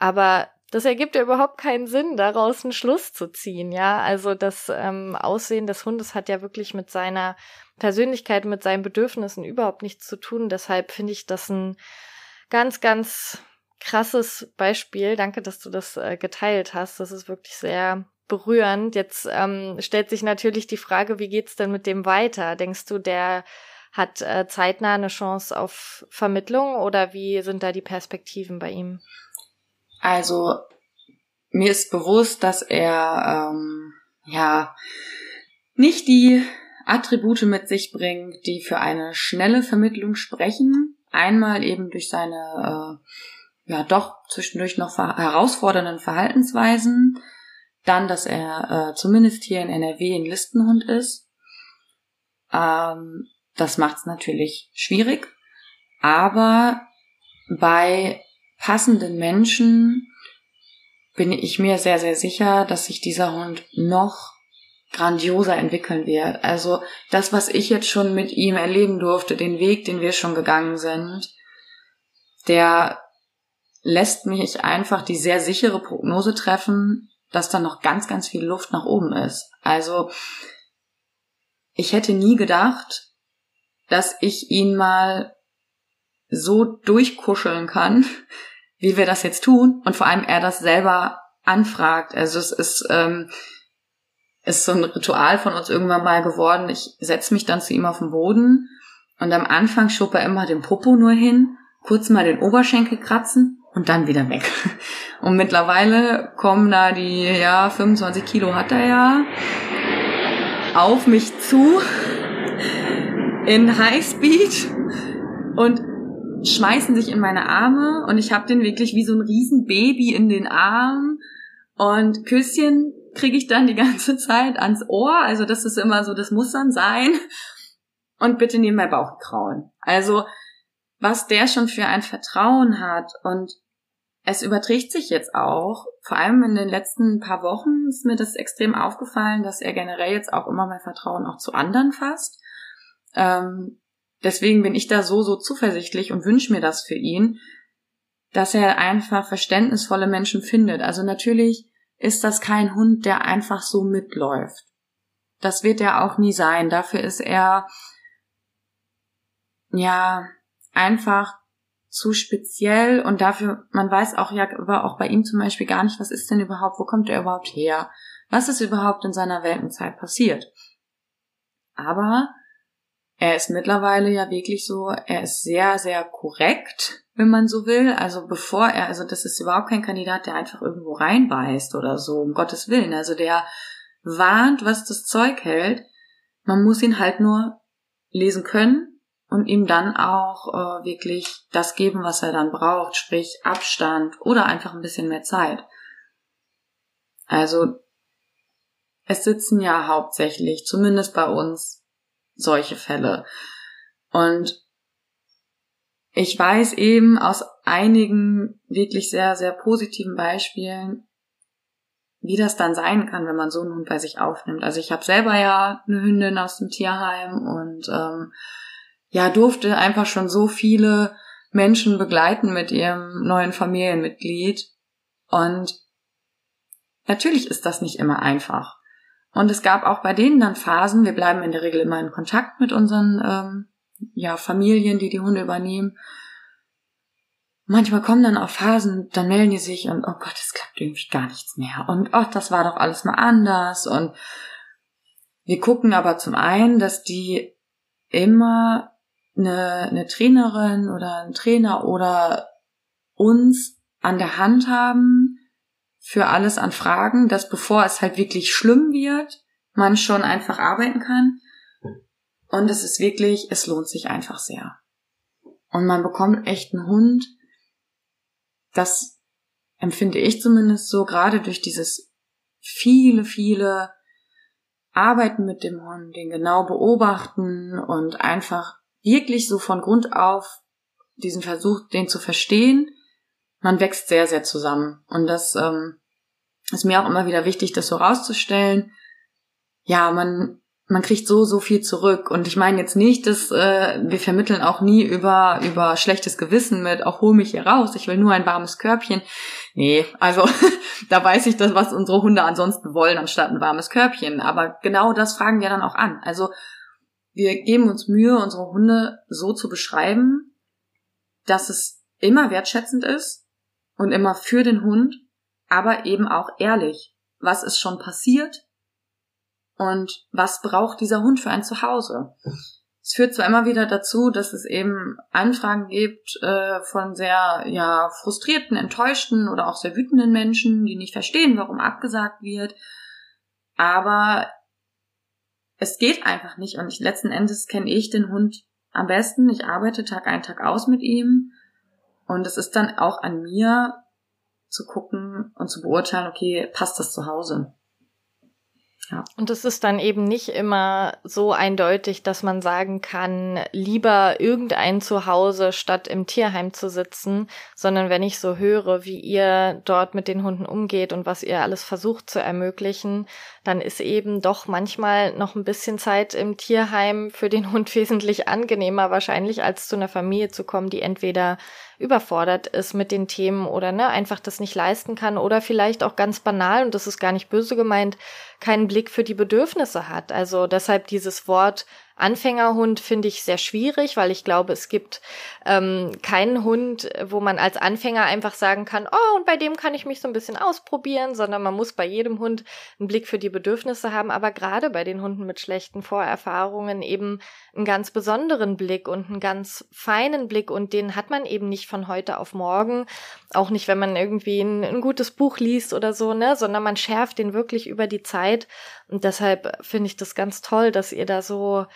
Speaker 1: Aber das ergibt ja überhaupt keinen Sinn, daraus einen Schluss zu ziehen, ja. Also das ähm, Aussehen des Hundes hat ja wirklich mit seiner Persönlichkeit, mit seinen Bedürfnissen überhaupt nichts zu tun. Deshalb finde ich das ein ganz, ganz krasses Beispiel. Danke, dass du das äh, geteilt hast. Das ist wirklich sehr berührend. Jetzt ähm, stellt sich natürlich die Frage, wie geht's denn mit dem weiter? Denkst du, der hat äh, zeitnah eine Chance auf Vermittlung oder wie sind da die Perspektiven bei ihm?
Speaker 2: Also mir ist bewusst, dass er ähm, ja nicht die Attribute mit sich bringt, die für eine schnelle Vermittlung sprechen. Einmal eben durch seine äh, ja doch zwischendurch noch herausfordernden Verhaltensweisen, dann, dass er äh, zumindest hier in NRW ein Listenhund ist. Ähm, das macht es natürlich schwierig, aber bei passenden Menschen bin ich mir sehr, sehr sicher, dass sich dieser Hund noch grandioser entwickeln wird. Also das, was ich jetzt schon mit ihm erleben durfte, den Weg, den wir schon gegangen sind, der lässt mich einfach die sehr sichere Prognose treffen, dass da noch ganz, ganz viel Luft nach oben ist. Also ich hätte nie gedacht, dass ich ihn mal so durchkuscheln kann, wie wir das jetzt tun und vor allem er das selber anfragt. Also es ist ähm, ist so ein Ritual von uns irgendwann mal geworden. Ich setze mich dann zu ihm auf den Boden und am Anfang schob er immer den Popo nur hin, kurz mal den Oberschenkel kratzen und dann wieder weg. Und mittlerweile kommen da die, ja, 25 Kilo hat er ja, auf mich zu in Highspeed und schmeißen sich in meine Arme und ich habe den wirklich wie so ein Riesenbaby in den Arm und Küsschen kriege ich dann die ganze Zeit ans Ohr. Also das ist immer so, das muss dann sein. Und bitte neben mein Bauch. Also was der schon für ein Vertrauen hat und es überträgt sich jetzt auch, vor allem in den letzten paar Wochen ist mir das extrem aufgefallen, dass er generell jetzt auch immer mehr Vertrauen auch zu anderen fasst. Ähm, deswegen bin ich da so, so zuversichtlich und wünsche mir das für ihn, dass er einfach verständnisvolle Menschen findet. Also natürlich ist das kein Hund, der einfach so mitläuft. Das wird er auch nie sein. Dafür ist er, ja, einfach zu speziell und dafür, man weiß auch ja, war auch bei ihm zum Beispiel gar nicht, was ist denn überhaupt, wo kommt er überhaupt her? Was ist überhaupt in seiner Weltenzeit passiert? Aber er ist mittlerweile ja wirklich so, er ist sehr, sehr korrekt wenn man so will. Also bevor er, also das ist überhaupt kein Kandidat, der einfach irgendwo reinbeißt oder so, um Gottes Willen. Also der warnt, was das Zeug hält. Man muss ihn halt nur lesen können und ihm dann auch äh, wirklich das geben, was er dann braucht, sprich Abstand oder einfach ein bisschen mehr Zeit. Also es sitzen ja hauptsächlich, zumindest bei uns, solche Fälle. Und ich weiß eben aus einigen wirklich sehr, sehr positiven Beispielen, wie das dann sein kann, wenn man so einen Hund bei sich aufnimmt. Also ich habe selber ja eine Hündin aus dem Tierheim und ähm, ja durfte einfach schon so viele Menschen begleiten mit ihrem neuen Familienmitglied und natürlich ist das nicht immer einfach. Und es gab auch bei denen dann Phasen, wir bleiben in der Regel immer in Kontakt mit unseren ähm, ja, Familien, die die Hunde übernehmen. Manchmal kommen dann auch Phasen, dann melden die sich und oh Gott, es klappt irgendwie gar nichts mehr. Und oh, das war doch alles mal anders. Und wir gucken aber zum einen, dass die immer eine, eine Trainerin oder ein Trainer oder uns an der Hand haben für alles an Fragen, dass bevor es halt wirklich schlimm wird, man schon einfach arbeiten kann. Und es ist wirklich, es lohnt sich einfach sehr. Und man bekommt echt einen Hund. Das empfinde ich zumindest so, gerade durch dieses viele, viele Arbeiten mit dem Hund, den genau beobachten und einfach wirklich so von Grund auf diesen Versuch, den zu verstehen. Man wächst sehr, sehr zusammen. Und das ähm, ist mir auch immer wieder wichtig, das so rauszustellen. Ja, man man kriegt so, so viel zurück. Und ich meine jetzt nicht, dass äh, wir vermitteln auch nie über, über schlechtes Gewissen mit, auch hol mich hier raus, ich will nur ein warmes Körbchen. Nee, also da weiß ich das, was unsere Hunde ansonsten wollen, anstatt ein warmes Körbchen. Aber genau das fragen wir dann auch an. Also wir geben uns Mühe, unsere Hunde so zu beschreiben, dass es immer wertschätzend ist und immer für den Hund, aber eben auch ehrlich. Was ist schon passiert? Und was braucht dieser Hund für ein Zuhause? Es führt zwar immer wieder dazu, dass es eben Anfragen gibt äh, von sehr ja frustrierten, enttäuschten oder auch sehr wütenden Menschen, die nicht verstehen, warum abgesagt wird. Aber es geht einfach nicht und ich, letzten Endes kenne ich den Hund am besten. Ich arbeite Tag ein, Tag aus mit ihm und es ist dann auch an mir zu gucken und zu beurteilen, okay, passt das zu Hause?
Speaker 1: Ja. Und es ist dann eben nicht immer so eindeutig, dass man sagen kann, lieber irgendein Zuhause statt im Tierheim zu sitzen, sondern wenn ich so höre, wie ihr dort mit den Hunden umgeht und was ihr alles versucht zu ermöglichen, dann ist eben doch manchmal noch ein bisschen Zeit im Tierheim für den Hund wesentlich angenehmer wahrscheinlich, als zu einer Familie zu kommen, die entweder überfordert ist mit den Themen oder ne, einfach das nicht leisten kann oder vielleicht auch ganz banal, und das ist gar nicht böse gemeint, keinen Blick für die Bedürfnisse hat. Also deshalb dieses Wort Anfängerhund finde ich sehr schwierig, weil ich glaube, es gibt ähm, keinen Hund, wo man als Anfänger einfach sagen kann, oh, und bei dem kann ich mich so ein bisschen ausprobieren, sondern man muss bei jedem Hund einen Blick für die Bedürfnisse haben, aber gerade bei den Hunden mit schlechten Vorerfahrungen eben einen ganz besonderen Blick und einen ganz feinen Blick und den hat man eben nicht von heute auf morgen, auch nicht, wenn man irgendwie ein, ein gutes Buch liest oder so, ne, sondern man schärft den wirklich über die Zeit und deshalb finde ich das ganz toll, dass ihr da so,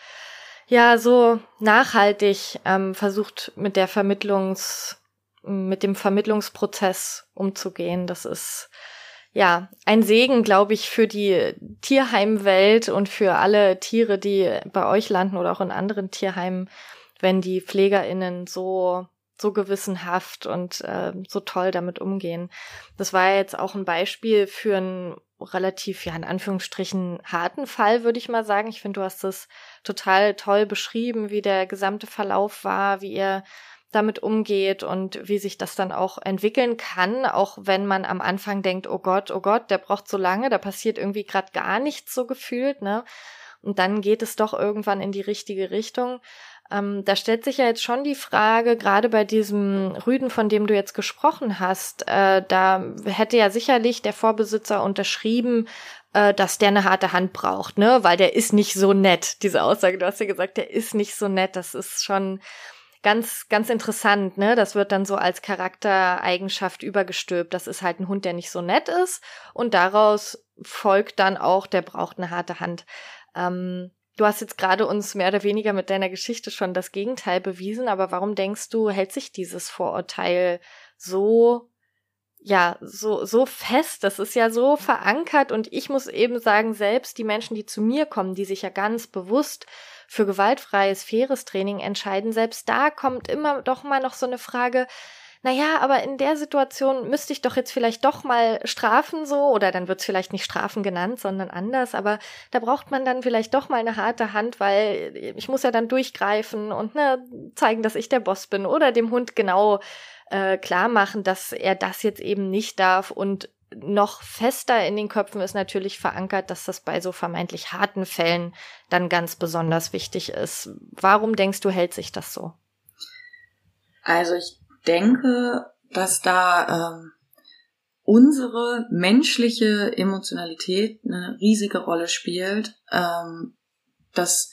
Speaker 1: ja, so nachhaltig ähm, versucht mit der Vermittlungs, mit dem Vermittlungsprozess umzugehen. Das ist, ja, ein Segen, glaube ich, für die Tierheimwelt und für alle Tiere, die bei euch landen oder auch in anderen Tierheimen, wenn die PflegerInnen so so gewissenhaft und äh, so toll damit umgehen. Das war jetzt auch ein Beispiel für ein relativ, ja, in Anführungsstrichen harten Fall, würde ich mal sagen. Ich finde, du hast es total toll beschrieben, wie der gesamte Verlauf war, wie ihr damit umgeht und wie sich das dann auch entwickeln kann, auch wenn man am Anfang denkt, oh Gott, oh Gott, der braucht so lange, da passiert irgendwie gerade gar nichts so gefühlt, ne? Und dann geht es doch irgendwann in die richtige Richtung. Ähm, da stellt sich ja jetzt schon die Frage, gerade bei diesem Rüden, von dem du jetzt gesprochen hast, äh, da hätte ja sicherlich der Vorbesitzer unterschrieben, äh, dass der eine harte Hand braucht, ne? Weil der ist nicht so nett. Diese Aussage, du hast ja gesagt, der ist nicht so nett. Das ist schon ganz, ganz interessant, ne? Das wird dann so als Charaktereigenschaft übergestülpt. Das ist halt ein Hund, der nicht so nett ist. Und daraus folgt dann auch, der braucht eine harte Hand. Ähm, du hast jetzt gerade uns mehr oder weniger mit deiner Geschichte schon das Gegenteil bewiesen, aber warum denkst du, hält sich dieses Vorurteil so ja, so, so fest, das ist ja so verankert und ich muss eben sagen, selbst die Menschen, die zu mir kommen, die sich ja ganz bewusst für gewaltfreies, faires Training entscheiden, selbst da kommt immer doch mal noch so eine Frage, naja, aber in der Situation müsste ich doch jetzt vielleicht doch mal strafen so, oder dann wird es vielleicht nicht Strafen genannt, sondern anders, aber da braucht man dann vielleicht doch mal eine harte Hand, weil ich muss ja dann durchgreifen und ne, zeigen, dass ich der Boss bin oder dem Hund genau äh, klar machen, dass er das jetzt eben nicht darf und noch fester in den Köpfen ist natürlich verankert, dass das bei so vermeintlich harten Fällen dann ganz besonders wichtig ist. Warum denkst du, hält sich das so?
Speaker 2: Also ich denke, dass da ähm, unsere menschliche Emotionalität eine riesige Rolle spielt, ähm, dass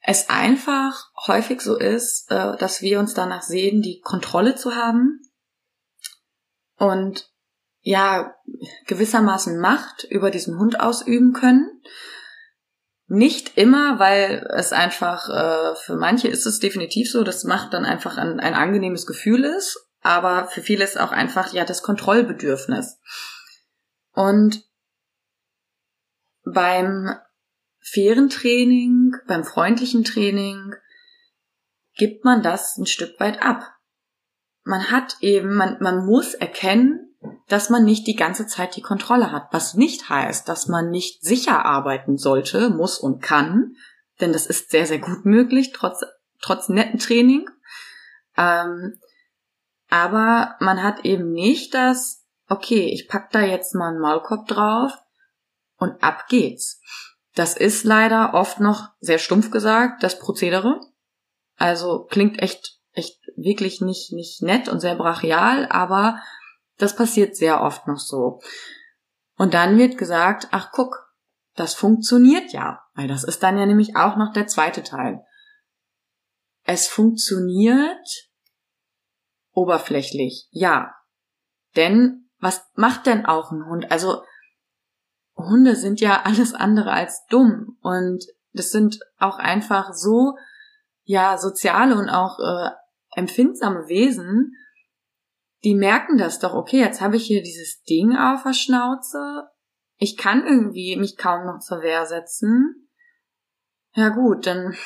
Speaker 2: es einfach häufig so ist, äh, dass wir uns danach sehen, die Kontrolle zu haben und ja gewissermaßen Macht über diesen Hund ausüben können. Nicht immer, weil es einfach, äh, für manche ist es definitiv so, dass Macht dann einfach ein, ein angenehmes Gefühl ist, aber für viele ist auch einfach ja das Kontrollbedürfnis. Und beim fairen Training, beim freundlichen Training gibt man das ein Stück weit ab. Man hat eben, man, man muss erkennen, dass man nicht die ganze Zeit die Kontrolle hat. Was nicht heißt, dass man nicht sicher arbeiten sollte, muss und kann, denn das ist sehr, sehr gut möglich, trotz, trotz netten Training. Ähm, aber man hat eben nicht das, okay, ich pack da jetzt mal einen Maulkorb drauf und ab geht's. Das ist leider oft noch sehr stumpf gesagt, das Prozedere. Also klingt echt, echt wirklich nicht, nicht nett und sehr brachial, aber das passiert sehr oft noch so. Und dann wird gesagt, ach guck, das funktioniert ja, weil das ist dann ja nämlich auch noch der zweite Teil. Es funktioniert oberflächlich, ja. Denn was macht denn auch ein Hund? Also Hunde sind ja alles andere als dumm und das sind auch einfach so ja soziale und auch äh, empfindsame Wesen, die merken das doch, okay, jetzt habe ich hier dieses Ding auf der Schnauze. Ich kann irgendwie mich kaum noch zur Wehr setzen. Ja gut, dann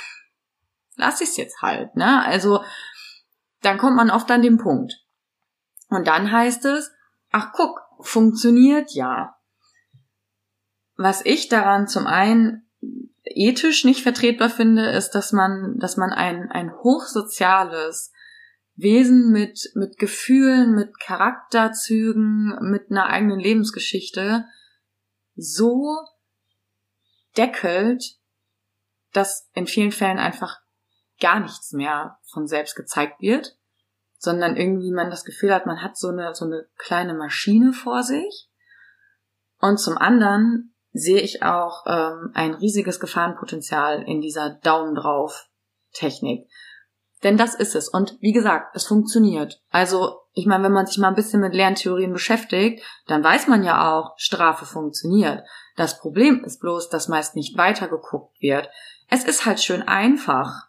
Speaker 2: lass ich es jetzt halt, ne? Also dann kommt man oft an den Punkt. Und dann heißt es, ach guck, funktioniert ja. Was ich daran zum einen ethisch nicht vertretbar finde, ist, dass man, dass man ein, ein hochsoziales, Wesen mit, mit Gefühlen, mit Charakterzügen, mit einer eigenen Lebensgeschichte so deckelt, dass in vielen Fällen einfach gar nichts mehr von selbst gezeigt wird, sondern irgendwie man das Gefühl hat, man hat so eine, so eine kleine Maschine vor sich. Und zum anderen sehe ich auch ähm, ein riesiges Gefahrenpotenzial in dieser Daumen drauf Technik. Denn das ist es. Und wie gesagt, es funktioniert. Also, ich meine, wenn man sich mal ein bisschen mit Lerntheorien beschäftigt, dann weiß man ja auch, Strafe funktioniert. Das Problem ist bloß, dass meist nicht weitergeguckt wird. Es ist halt schön einfach,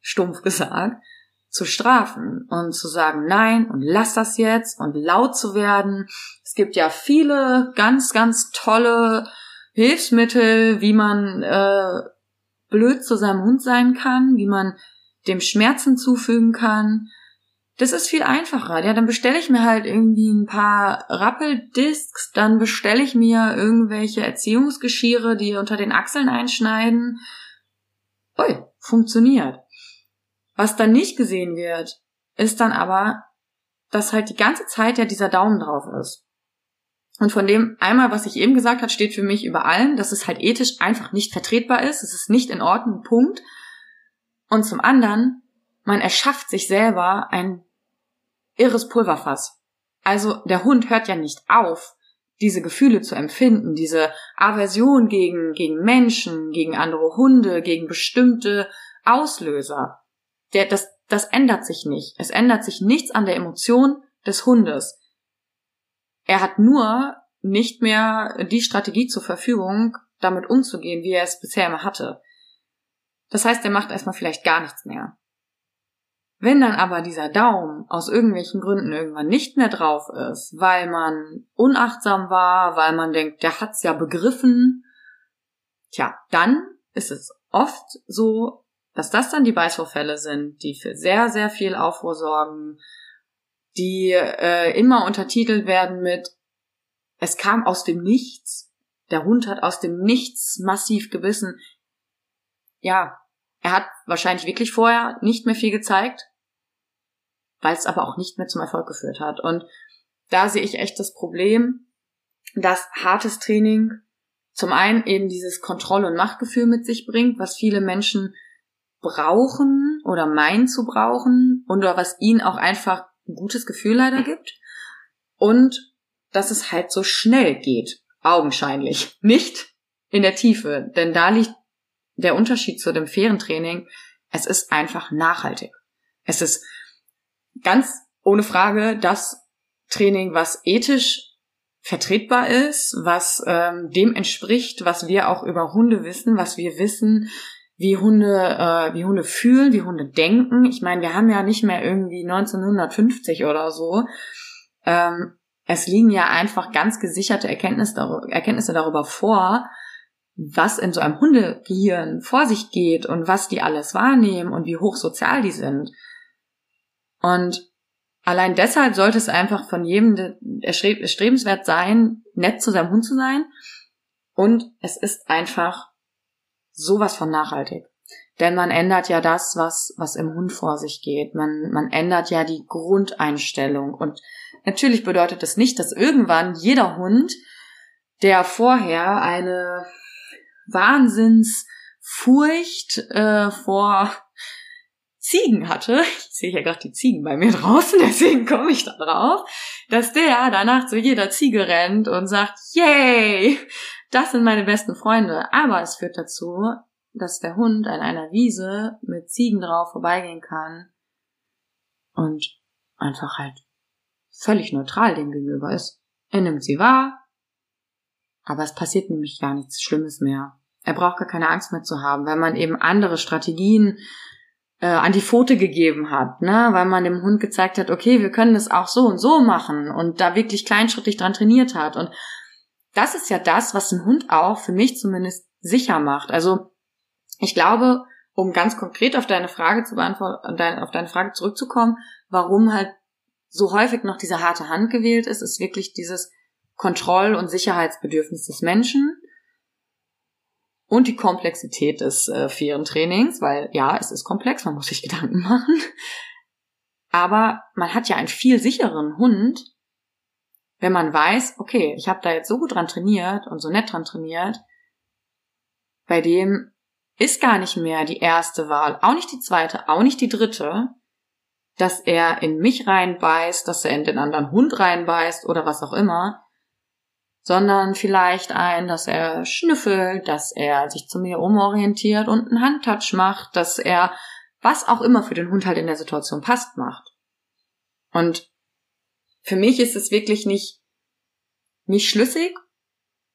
Speaker 2: stumpf gesagt, zu strafen und zu sagen, nein und lass das jetzt und laut zu werden. Es gibt ja viele ganz, ganz tolle Hilfsmittel, wie man äh, blöd zu seinem Hund sein kann, wie man dem Schmerzen zufügen kann. Das ist viel einfacher. Ja, dann bestelle ich mir halt irgendwie ein paar Rappeldiscs, dann bestelle ich mir irgendwelche Erziehungsgeschirre, die unter den Achseln einschneiden. Ui, funktioniert. Was dann nicht gesehen wird, ist dann aber, dass halt die ganze Zeit ja dieser Daumen drauf ist. Und von dem einmal, was ich eben gesagt habe, steht für mich über allem, dass es halt ethisch einfach nicht vertretbar ist. Es ist nicht in Ordnung, Punkt. Und zum anderen, man erschafft sich selber ein irres Pulverfass. Also der Hund hört ja nicht auf, diese Gefühle zu empfinden, diese Aversion gegen, gegen Menschen, gegen andere Hunde, gegen bestimmte Auslöser. der, das, das ändert sich nicht. Es ändert sich nichts an der Emotion des Hundes. Er hat nur nicht mehr die Strategie zur Verfügung, damit umzugehen, wie er es bisher immer hatte. Das heißt, er macht erstmal vielleicht gar nichts mehr. Wenn dann aber dieser Daumen aus irgendwelchen Gründen irgendwann nicht mehr drauf ist, weil man unachtsam war, weil man denkt, der hat's ja begriffen, tja, dann ist es oft so, dass das dann die Beißvorfälle sind, die für sehr, sehr viel Aufruhr sorgen, die äh, immer untertitelt werden mit es kam aus dem Nichts, der Hund hat aus dem Nichts massiv gebissen. Ja, er hat wahrscheinlich wirklich vorher nicht mehr viel gezeigt, weil es aber auch nicht mehr zum Erfolg geführt hat. Und da sehe ich echt das Problem, dass hartes Training zum einen eben dieses Kontroll- und Machtgefühl mit sich bringt, was viele Menschen brauchen oder meinen zu brauchen und oder was ihnen auch einfach ein gutes Gefühl leider gibt. Und dass es halt so schnell geht. Augenscheinlich. Nicht in der Tiefe. Denn da liegt der Unterschied zu dem fairen Training. Es ist einfach nachhaltig. Es ist ganz ohne Frage das Training, was ethisch vertretbar ist, was ähm, dem entspricht, was wir auch über Hunde wissen, was wir wissen, wie Hunde, äh, wie Hunde fühlen, wie Hunde denken. Ich meine, wir haben ja nicht mehr irgendwie 1950 oder so. Ähm, es liegen ja einfach ganz gesicherte Erkenntnisse darüber, Erkenntnisse darüber vor, was in so einem Hundegehirn vor sich geht und was die alles wahrnehmen und wie hochsozial die sind. Und allein deshalb sollte es einfach von jedem erstrebenswert sein, nett zu seinem Hund zu sein. Und es ist einfach sowas von nachhaltig. Denn man ändert ja das, was, was im Hund vor sich geht. Man, man ändert ja die Grundeinstellung. Und natürlich bedeutet das nicht, dass irgendwann jeder Hund, der vorher eine Wahnsinnsfurcht äh, vor Ziegen hatte, ich sehe ja gerade die Ziegen bei mir draußen, deswegen komme ich da drauf, dass der danach zu jeder Ziege rennt und sagt, yay, das sind meine besten Freunde. Aber es führt dazu, dass der Hund an einer Wiese mit Ziegen drauf vorbeigehen kann und einfach halt völlig neutral dem gegenüber ist. Er nimmt sie wahr, aber es passiert nämlich gar nichts Schlimmes mehr. Er braucht gar keine Angst mehr zu haben, weil man eben andere Strategien äh, an die Pfote gegeben hat, ne? weil man dem Hund gezeigt hat, okay, wir können das auch so und so machen und da wirklich kleinschrittig dran trainiert hat. Und das ist ja das, was ein Hund auch für mich zumindest sicher macht. Also ich glaube, um ganz konkret auf deine Frage zu beantworten, auf deine Frage zurückzukommen, warum halt so häufig noch diese harte Hand gewählt ist, ist wirklich dieses Kontroll- und Sicherheitsbedürfnis des Menschen und die Komplexität des äh, fairen Trainings, weil ja, es ist komplex, man muss sich Gedanken machen. Aber man hat ja einen viel sichereren Hund, wenn man weiß, okay, ich habe da jetzt so gut dran trainiert und so nett dran trainiert, bei dem ist gar nicht mehr die erste Wahl, auch nicht die zweite, auch nicht die dritte, dass er in mich reinbeißt, dass er in den anderen Hund reinbeißt oder was auch immer, sondern vielleicht ein, dass er schnüffelt, dass er sich zu mir umorientiert und einen Handtouch macht, dass er was auch immer für den Hund halt in der Situation passt macht. Und für mich ist es wirklich nicht, nicht schlüssig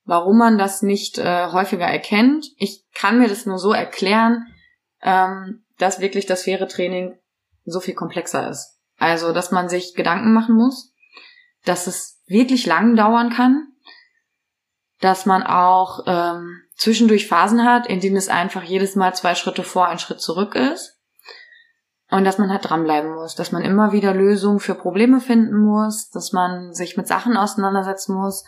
Speaker 2: warum man das nicht äh, häufiger erkennt. Ich kann mir das nur so erklären, ähm, dass wirklich das faire Training so viel komplexer ist. Also, dass man sich Gedanken machen muss, dass es wirklich lang dauern kann, dass man auch ähm, zwischendurch Phasen hat, in denen es einfach jedes Mal zwei Schritte vor, ein Schritt zurück ist. Und dass man halt dranbleiben muss, dass man immer wieder Lösungen für Probleme finden muss, dass man sich mit Sachen auseinandersetzen muss,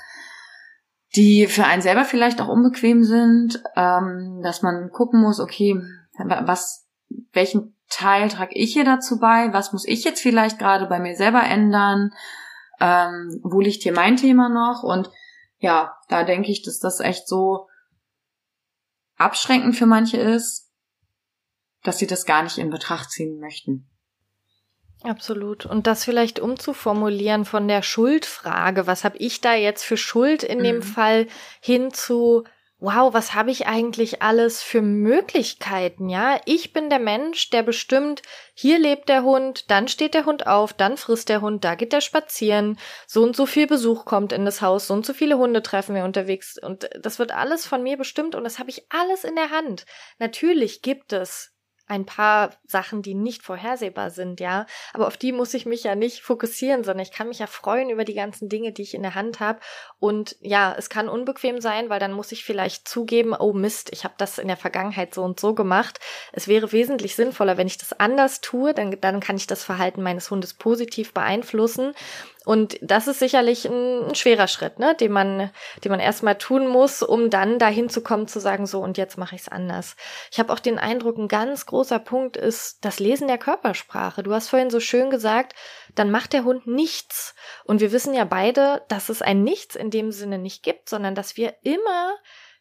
Speaker 2: die für einen selber vielleicht auch unbequem sind, ähm, dass man gucken muss, okay, was, welchen Teil trage ich hier dazu bei? Was muss ich jetzt vielleicht gerade bei mir selber ändern? Ähm, wo liegt hier mein Thema noch? Und ja, da denke ich, dass das echt so abschränkend für manche ist, dass sie das gar nicht in Betracht ziehen möchten.
Speaker 1: Absolut. Und das vielleicht umzuformulieren von der Schuldfrage, was habe ich da jetzt für Schuld in mhm. dem Fall hin zu, wow, was habe ich eigentlich alles für Möglichkeiten, ja? Ich bin der Mensch, der bestimmt, hier lebt der Hund, dann steht der Hund auf, dann frisst der Hund, da geht der spazieren, so und so viel Besuch kommt in das Haus, so und so viele Hunde treffen wir unterwegs und das wird alles von mir bestimmt und das habe ich alles in der Hand. Natürlich gibt es ein paar Sachen, die nicht vorhersehbar sind, ja. Aber auf die muss ich mich ja nicht fokussieren, sondern ich kann mich ja freuen über die ganzen Dinge, die ich in der Hand habe. Und ja, es kann unbequem sein, weil dann muss ich vielleicht zugeben, oh Mist, ich habe das in der Vergangenheit so und so gemacht. Es wäre wesentlich sinnvoller, wenn ich das anders tue, dann, dann kann ich das Verhalten meines Hundes positiv beeinflussen. Und das ist sicherlich ein, ein, schwerer Schritt, ne, den man, den man erstmal tun muss, um dann dahin zu kommen, zu sagen, so und jetzt mache ich es anders. Ich habe auch den Eindruck, ein ganz großer Punkt ist das Lesen der Körpersprache. Du hast vorhin so schön gesagt, dann macht der Hund nichts. Und wir wissen ja beide, dass es ein Nichts in dem Sinne nicht gibt, sondern dass wir immer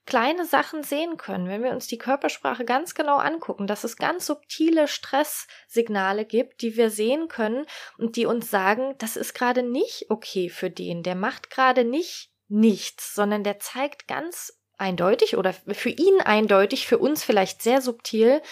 Speaker 1: kleine Sachen sehen können, wenn wir uns die Körpersprache ganz genau angucken, dass es ganz subtile Stresssignale gibt, die wir sehen können und die uns sagen, das ist gerade nicht okay für den, der macht gerade nicht nichts, sondern der zeigt ganz eindeutig oder für ihn eindeutig, für uns vielleicht sehr subtil,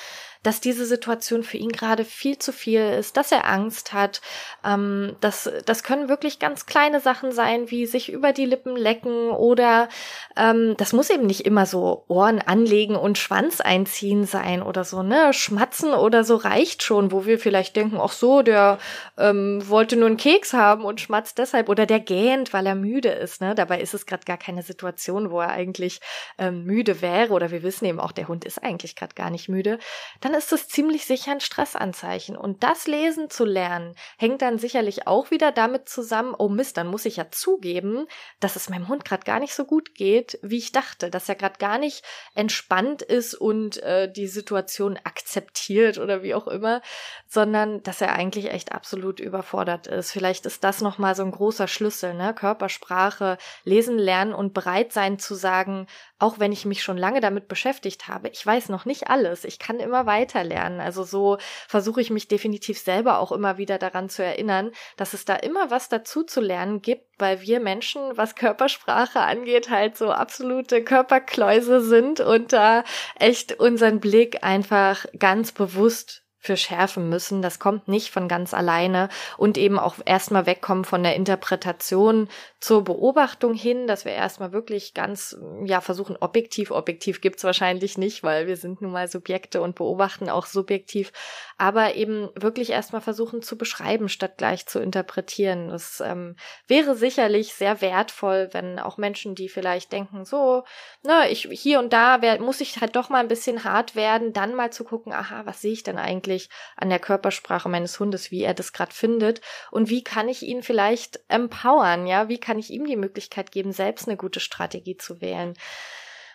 Speaker 1: dass diese Situation für ihn gerade viel zu viel ist, dass er Angst hat. Ähm, das, das können wirklich ganz kleine Sachen sein, wie sich über die Lippen lecken oder ähm, das muss eben nicht immer so Ohren anlegen und Schwanz einziehen sein oder so, ne? Schmatzen oder so reicht schon, wo wir vielleicht denken, ach so, der ähm, wollte nur einen Keks haben und schmatzt deshalb oder der gähnt, weil er müde ist, ne? Dabei ist es gerade gar keine Situation, wo er eigentlich ähm, müde wäre oder wir wissen eben auch, der Hund ist eigentlich gerade gar nicht müde. Dann dann ist es ziemlich sicher ein Stressanzeichen. Und das Lesen zu lernen, hängt dann sicherlich auch wieder damit zusammen, oh Mist, dann muss ich ja zugeben, dass es meinem Hund gerade gar nicht so gut geht, wie ich dachte, dass er gerade gar nicht entspannt ist und äh, die Situation akzeptiert oder wie auch immer, sondern dass er eigentlich echt absolut überfordert ist. Vielleicht ist das nochmal so ein großer Schlüssel, ne? Körpersprache, lesen lernen und bereit sein zu sagen, auch wenn ich mich schon lange damit beschäftigt habe, ich weiß noch nicht alles. Ich kann immer weiter lernen. Also so versuche ich mich definitiv selber auch immer wieder daran zu erinnern, dass es da immer was dazu zu lernen gibt, weil wir Menschen, was Körpersprache angeht, halt so absolute Körperkläuse sind und da echt unseren Blick einfach ganz bewusst für schärfen müssen. Das kommt nicht von ganz alleine und eben auch erstmal wegkommen von der Interpretation zur Beobachtung hin, dass wir erstmal wirklich ganz, ja, versuchen, objektiv, objektiv gibt's wahrscheinlich nicht, weil wir sind nun mal Subjekte und beobachten auch subjektiv, aber eben wirklich erstmal versuchen zu beschreiben, statt gleich zu interpretieren. Das ähm, wäre sicherlich sehr wertvoll, wenn auch Menschen, die vielleicht denken, so, na, ich hier und da wär, muss ich halt doch mal ein bisschen hart werden, dann mal zu gucken, aha, was sehe ich denn eigentlich? Wirklich an der Körpersprache meines Hundes, wie er das gerade findet und wie kann ich ihn vielleicht empowern, ja, wie kann ich ihm die Möglichkeit geben, selbst eine gute Strategie zu wählen.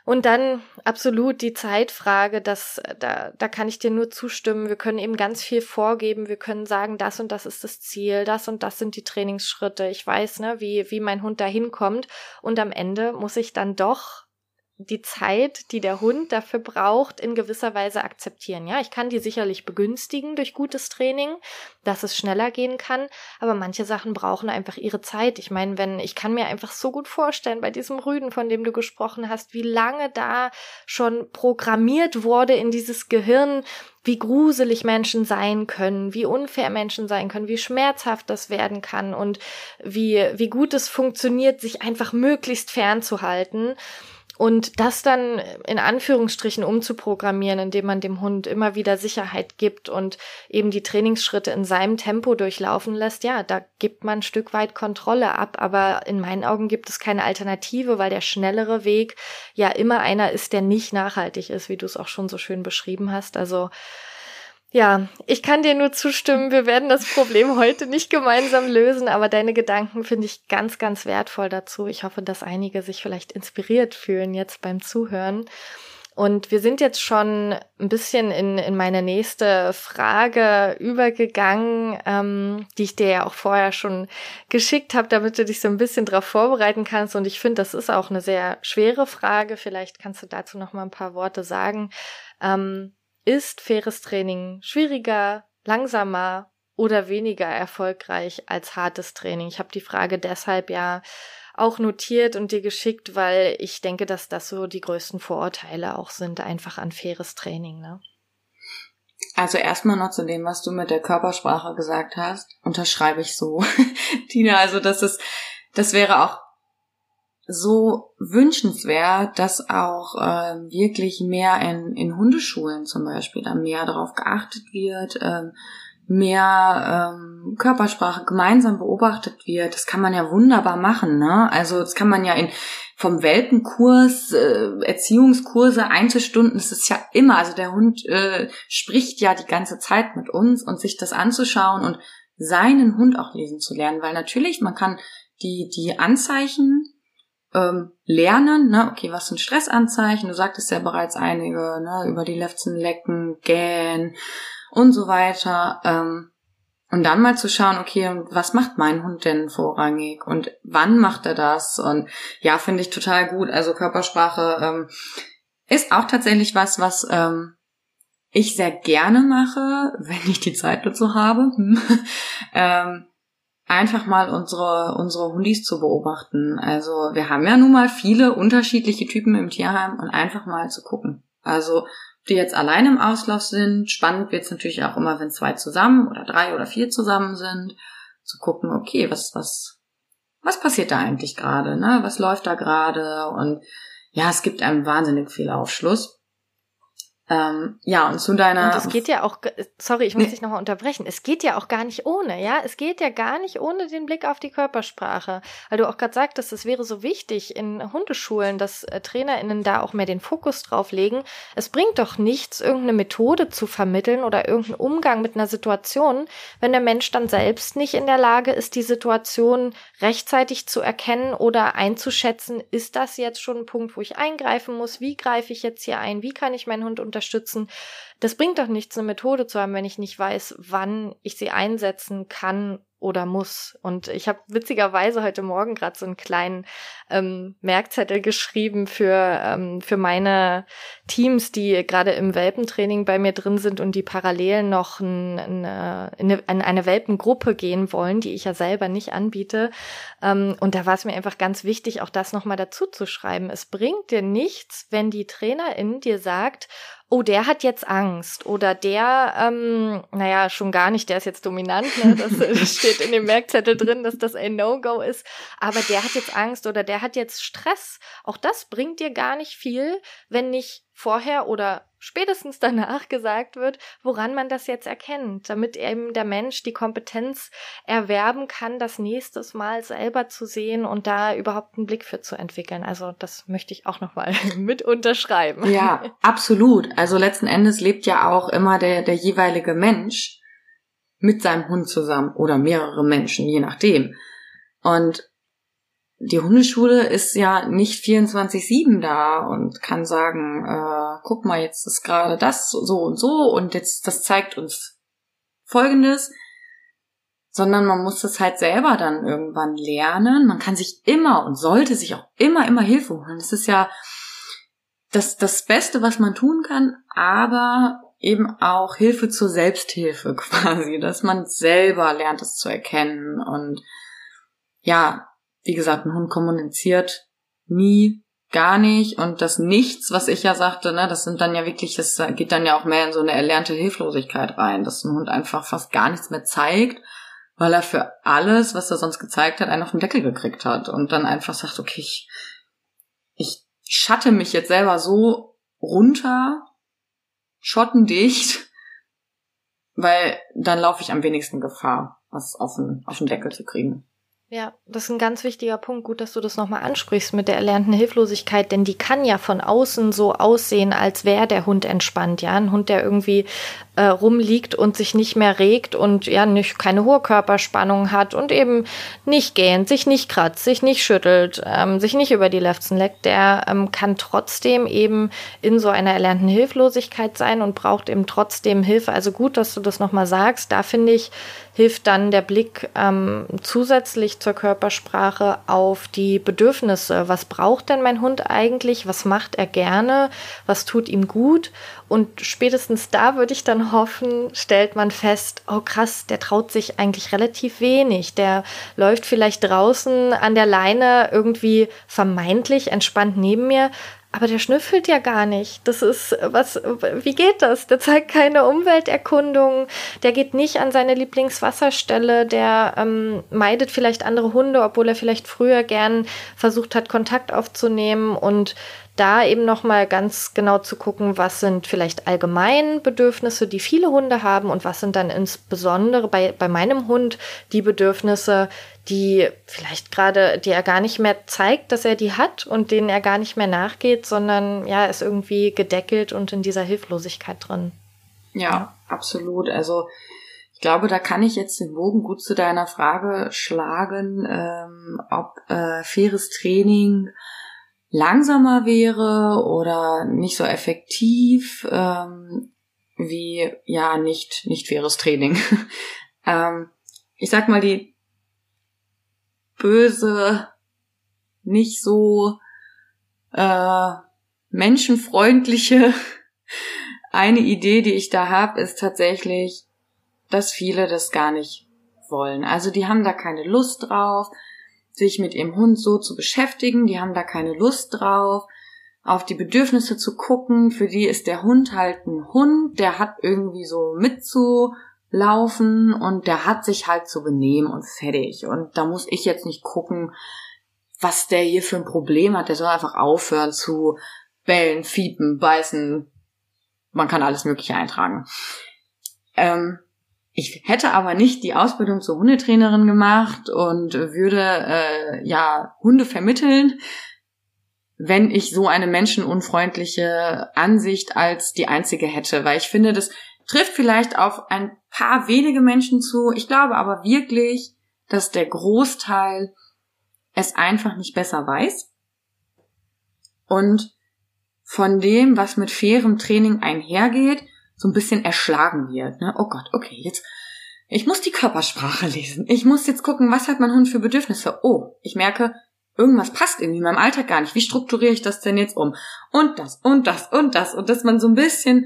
Speaker 1: Und dann absolut die Zeitfrage, dass da, da kann ich dir nur zustimmen. Wir können eben ganz viel vorgeben. Wir können sagen, das und das ist das Ziel, das und das sind die Trainingsschritte. Ich weiß, ne, wie, wie mein Hund da hinkommt. Und am Ende muss ich dann doch die Zeit, die der Hund dafür braucht, in gewisser Weise akzeptieren. Ja, ich kann die sicherlich begünstigen durch gutes Training, dass es schneller gehen kann, aber manche Sachen brauchen einfach ihre Zeit. Ich meine, wenn, ich kann mir einfach so gut vorstellen, bei diesem Rüden, von dem du gesprochen hast, wie lange da schon programmiert wurde in dieses Gehirn, wie gruselig Menschen sein können, wie unfair Menschen sein können, wie schmerzhaft das werden kann und wie, wie gut es funktioniert, sich einfach möglichst fernzuhalten. Und das dann in Anführungsstrichen umzuprogrammieren, indem man dem Hund immer wieder Sicherheit gibt und eben die Trainingsschritte in seinem Tempo durchlaufen lässt, ja, da gibt man ein Stück weit Kontrolle ab. Aber in meinen Augen gibt es keine Alternative, weil der schnellere Weg ja immer einer ist, der nicht nachhaltig ist, wie du es auch schon so schön beschrieben hast. Also ja, ich kann dir nur zustimmen. Wir werden das Problem heute nicht gemeinsam lösen, aber deine Gedanken finde ich ganz, ganz wertvoll dazu. Ich hoffe, dass einige sich vielleicht inspiriert fühlen jetzt beim Zuhören. Und wir sind jetzt schon ein bisschen in, in meine nächste Frage übergegangen, ähm, die ich dir ja auch vorher schon geschickt habe, damit du dich so ein bisschen darauf vorbereiten kannst. Und ich finde, das ist auch eine sehr schwere Frage. Vielleicht kannst du dazu noch mal ein paar Worte sagen. Ähm, ist faires Training schwieriger, langsamer oder weniger erfolgreich als hartes Training? Ich habe die Frage deshalb ja auch notiert und dir geschickt, weil ich denke, dass das so die größten Vorurteile auch sind, einfach an faires Training. Ne?
Speaker 2: Also erstmal noch zu dem, was du mit der Körpersprache gesagt hast, unterschreibe ich so, Tina. Also das ist, das wäre auch so wünschenswert, dass auch äh, wirklich mehr in, in Hundeschulen zum Beispiel da mehr darauf geachtet wird, äh, mehr ähm, Körpersprache gemeinsam beobachtet wird. Das kann man ja wunderbar machen, ne? Also das kann man ja in vom Welpenkurs, äh, Erziehungskurse, Einzelstunden, das ist ja immer, also der Hund äh, spricht ja die ganze Zeit mit uns und sich das anzuschauen und seinen Hund auch lesen zu lernen, weil natürlich, man kann die, die Anzeichen ähm, lernen, ne, okay, was sind Stressanzeichen? Du sagtest ja bereits einige, ne, über die Lefzen lecken, gähnen und so weiter. Ähm, und dann mal zu schauen, okay, was macht mein Hund denn vorrangig und wann macht er das? Und ja, finde ich total gut. Also Körpersprache ähm, ist auch tatsächlich was, was ähm, ich sehr gerne mache, wenn ich die Zeit dazu habe. ähm, einfach mal unsere, unsere Hundis zu beobachten. Also wir haben ja nun mal viele unterschiedliche Typen im Tierheim und einfach mal zu gucken. Also die jetzt allein im Auslauf sind. Spannend wird es natürlich auch immer, wenn zwei zusammen oder drei oder vier zusammen sind, zu gucken, okay, was, was, was passiert da eigentlich gerade, ne? Was läuft da gerade? Und ja, es gibt einen wahnsinnig viel Aufschluss. Ähm, ja, und zu deiner.
Speaker 1: Und es geht ja auch, sorry, ich muss dich nochmal unterbrechen. Es geht ja auch gar nicht ohne, ja. Es geht ja gar nicht ohne den Blick auf die Körpersprache. Weil du auch gerade sagtest, es wäre so wichtig in Hundeschulen, dass äh, TrainerInnen da auch mehr den Fokus drauf legen. Es bringt doch nichts, irgendeine Methode zu vermitteln oder irgendeinen Umgang mit einer Situation, wenn der Mensch dann selbst nicht in der Lage ist, die Situation rechtzeitig zu erkennen oder einzuschätzen, ist das jetzt schon ein Punkt, wo ich eingreifen muss? Wie greife ich jetzt hier ein? Wie kann ich meinen Hund unterstützen. Das bringt doch nichts, eine Methode zu haben, wenn ich nicht weiß, wann ich sie einsetzen kann oder muss. Und ich habe witzigerweise heute Morgen gerade so einen kleinen ähm, Merkzettel geschrieben für, ähm, für meine Teams, die gerade im Welpentraining bei mir drin sind und die parallel noch ein, eine, in eine Welpengruppe gehen wollen, die ich ja selber nicht anbiete. Ähm, und da war es mir einfach ganz wichtig, auch das nochmal dazu zu schreiben. Es bringt dir nichts, wenn die Trainerin dir sagt, oh, der hat jetzt Angst oder der, ähm, naja, schon gar nicht, der ist jetzt dominant, ne? das, das steht in dem Merkzettel drin, dass das ein No-Go ist, aber der hat jetzt Angst oder der hat jetzt Stress. Auch das bringt dir gar nicht viel, wenn nicht vorher oder spätestens danach gesagt wird, woran man das jetzt erkennt, damit eben der Mensch die Kompetenz erwerben kann, das nächstes Mal selber zu sehen und da überhaupt einen Blick für zu entwickeln. Also das möchte ich auch nochmal mit unterschreiben.
Speaker 2: Ja, absolut. Also letzten Endes lebt ja auch immer der, der jeweilige Mensch mit seinem Hund zusammen oder mehrere Menschen, je nachdem. Und die Hundeschule ist ja nicht 24-7 da und kann sagen, äh, guck mal, jetzt ist gerade das so und so und jetzt das zeigt uns Folgendes, sondern man muss das halt selber dann irgendwann lernen. Man kann sich immer und sollte sich auch immer, immer Hilfe holen. Das ist ja das, das Beste, was man tun kann, aber eben auch Hilfe zur Selbsthilfe quasi, dass man selber lernt, es zu erkennen und ja, wie gesagt, ein Hund kommuniziert nie, gar nicht und das Nichts, was ich ja sagte, ne, das sind dann ja wirklich, das geht dann ja auch mehr in so eine erlernte Hilflosigkeit rein, dass ein Hund einfach fast gar nichts mehr zeigt, weil er für alles, was er sonst gezeigt hat, einen auf den Deckel gekriegt hat und dann einfach sagt, okay, ich, ich schatte mich jetzt selber so runter, schottendicht, weil dann laufe ich am wenigsten Gefahr, was auf den, auf den Deckel zu kriegen.
Speaker 1: Ja, das ist ein ganz wichtiger Punkt. Gut, dass du das nochmal ansprichst mit der erlernten Hilflosigkeit, denn die kann ja von außen so aussehen, als wäre der Hund entspannt. Ja, ein Hund, der irgendwie äh, rumliegt und sich nicht mehr regt und ja nicht keine hohe Körperspannung hat und eben nicht gähnt, sich nicht kratzt, sich nicht schüttelt, ähm, sich nicht über die Lefzen leckt, der ähm, kann trotzdem eben in so einer erlernten Hilflosigkeit sein und braucht eben trotzdem Hilfe. Also gut, dass du das nochmal sagst. Da finde ich, hilft dann der Blick ähm, zusätzlich zur Körpersprache auf die Bedürfnisse. Was braucht denn mein Hund eigentlich? Was macht er gerne? Was tut ihm gut? Und spätestens da würde ich dann hoffen, stellt man fest, oh krass, der traut sich eigentlich relativ wenig. Der läuft vielleicht draußen an der Leine irgendwie vermeintlich entspannt neben mir, aber der schnüffelt ja gar nicht. Das ist, was, wie geht das? Der zeigt keine Umwelterkundung, der geht nicht an seine Lieblingswasserstelle, der ähm, meidet vielleicht andere Hunde, obwohl er vielleicht früher gern versucht hat, Kontakt aufzunehmen und da eben nochmal ganz genau zu gucken, was sind vielleicht allgemein Bedürfnisse, die viele Hunde haben und was sind dann insbesondere bei, bei meinem Hund die Bedürfnisse, die vielleicht gerade, die er gar nicht mehr zeigt, dass er die hat und denen er gar nicht mehr nachgeht, sondern ja, ist irgendwie gedeckelt und in dieser Hilflosigkeit drin.
Speaker 2: Ja, ja. absolut. Also ich glaube, da kann ich jetzt den Bogen gut zu deiner Frage schlagen, ähm, ob äh, faires Training langsamer wäre oder nicht so effektiv ähm, wie ja nicht nicht faires Training. ähm, ich sag mal die böse, nicht so äh, menschenfreundliche eine Idee, die ich da habe, ist tatsächlich, dass viele das gar nicht wollen. Also die haben da keine Lust drauf, sich mit ihrem Hund so zu beschäftigen, die haben da keine Lust drauf, auf die Bedürfnisse zu gucken. Für die ist der Hund halt ein Hund, der hat irgendwie so mitzu laufen und der hat sich halt zu benehmen und fertig. Und da muss ich jetzt nicht gucken, was der hier für ein Problem hat. Der soll einfach aufhören zu bellen, fiepen, beißen. Man kann alles Mögliche eintragen. Ähm, ich hätte aber nicht die Ausbildung zur Hundetrainerin gemacht und würde äh, ja Hunde vermitteln, wenn ich so eine menschenunfreundliche Ansicht als die einzige hätte, weil ich finde, das trifft vielleicht auf ein paar wenige Menschen zu. Ich glaube aber wirklich, dass der Großteil es einfach nicht besser weiß. Und von dem, was mit fairem Training einhergeht, so ein bisschen erschlagen wird. Ne? Oh Gott, okay, jetzt, ich muss die Körpersprache lesen. Ich muss jetzt gucken, was hat mein Hund für Bedürfnisse. Oh, ich merke, irgendwas passt irgendwie in meinem Alltag gar nicht. Wie strukturiere ich das denn jetzt um? Und das, und das, und das. Und dass man so ein bisschen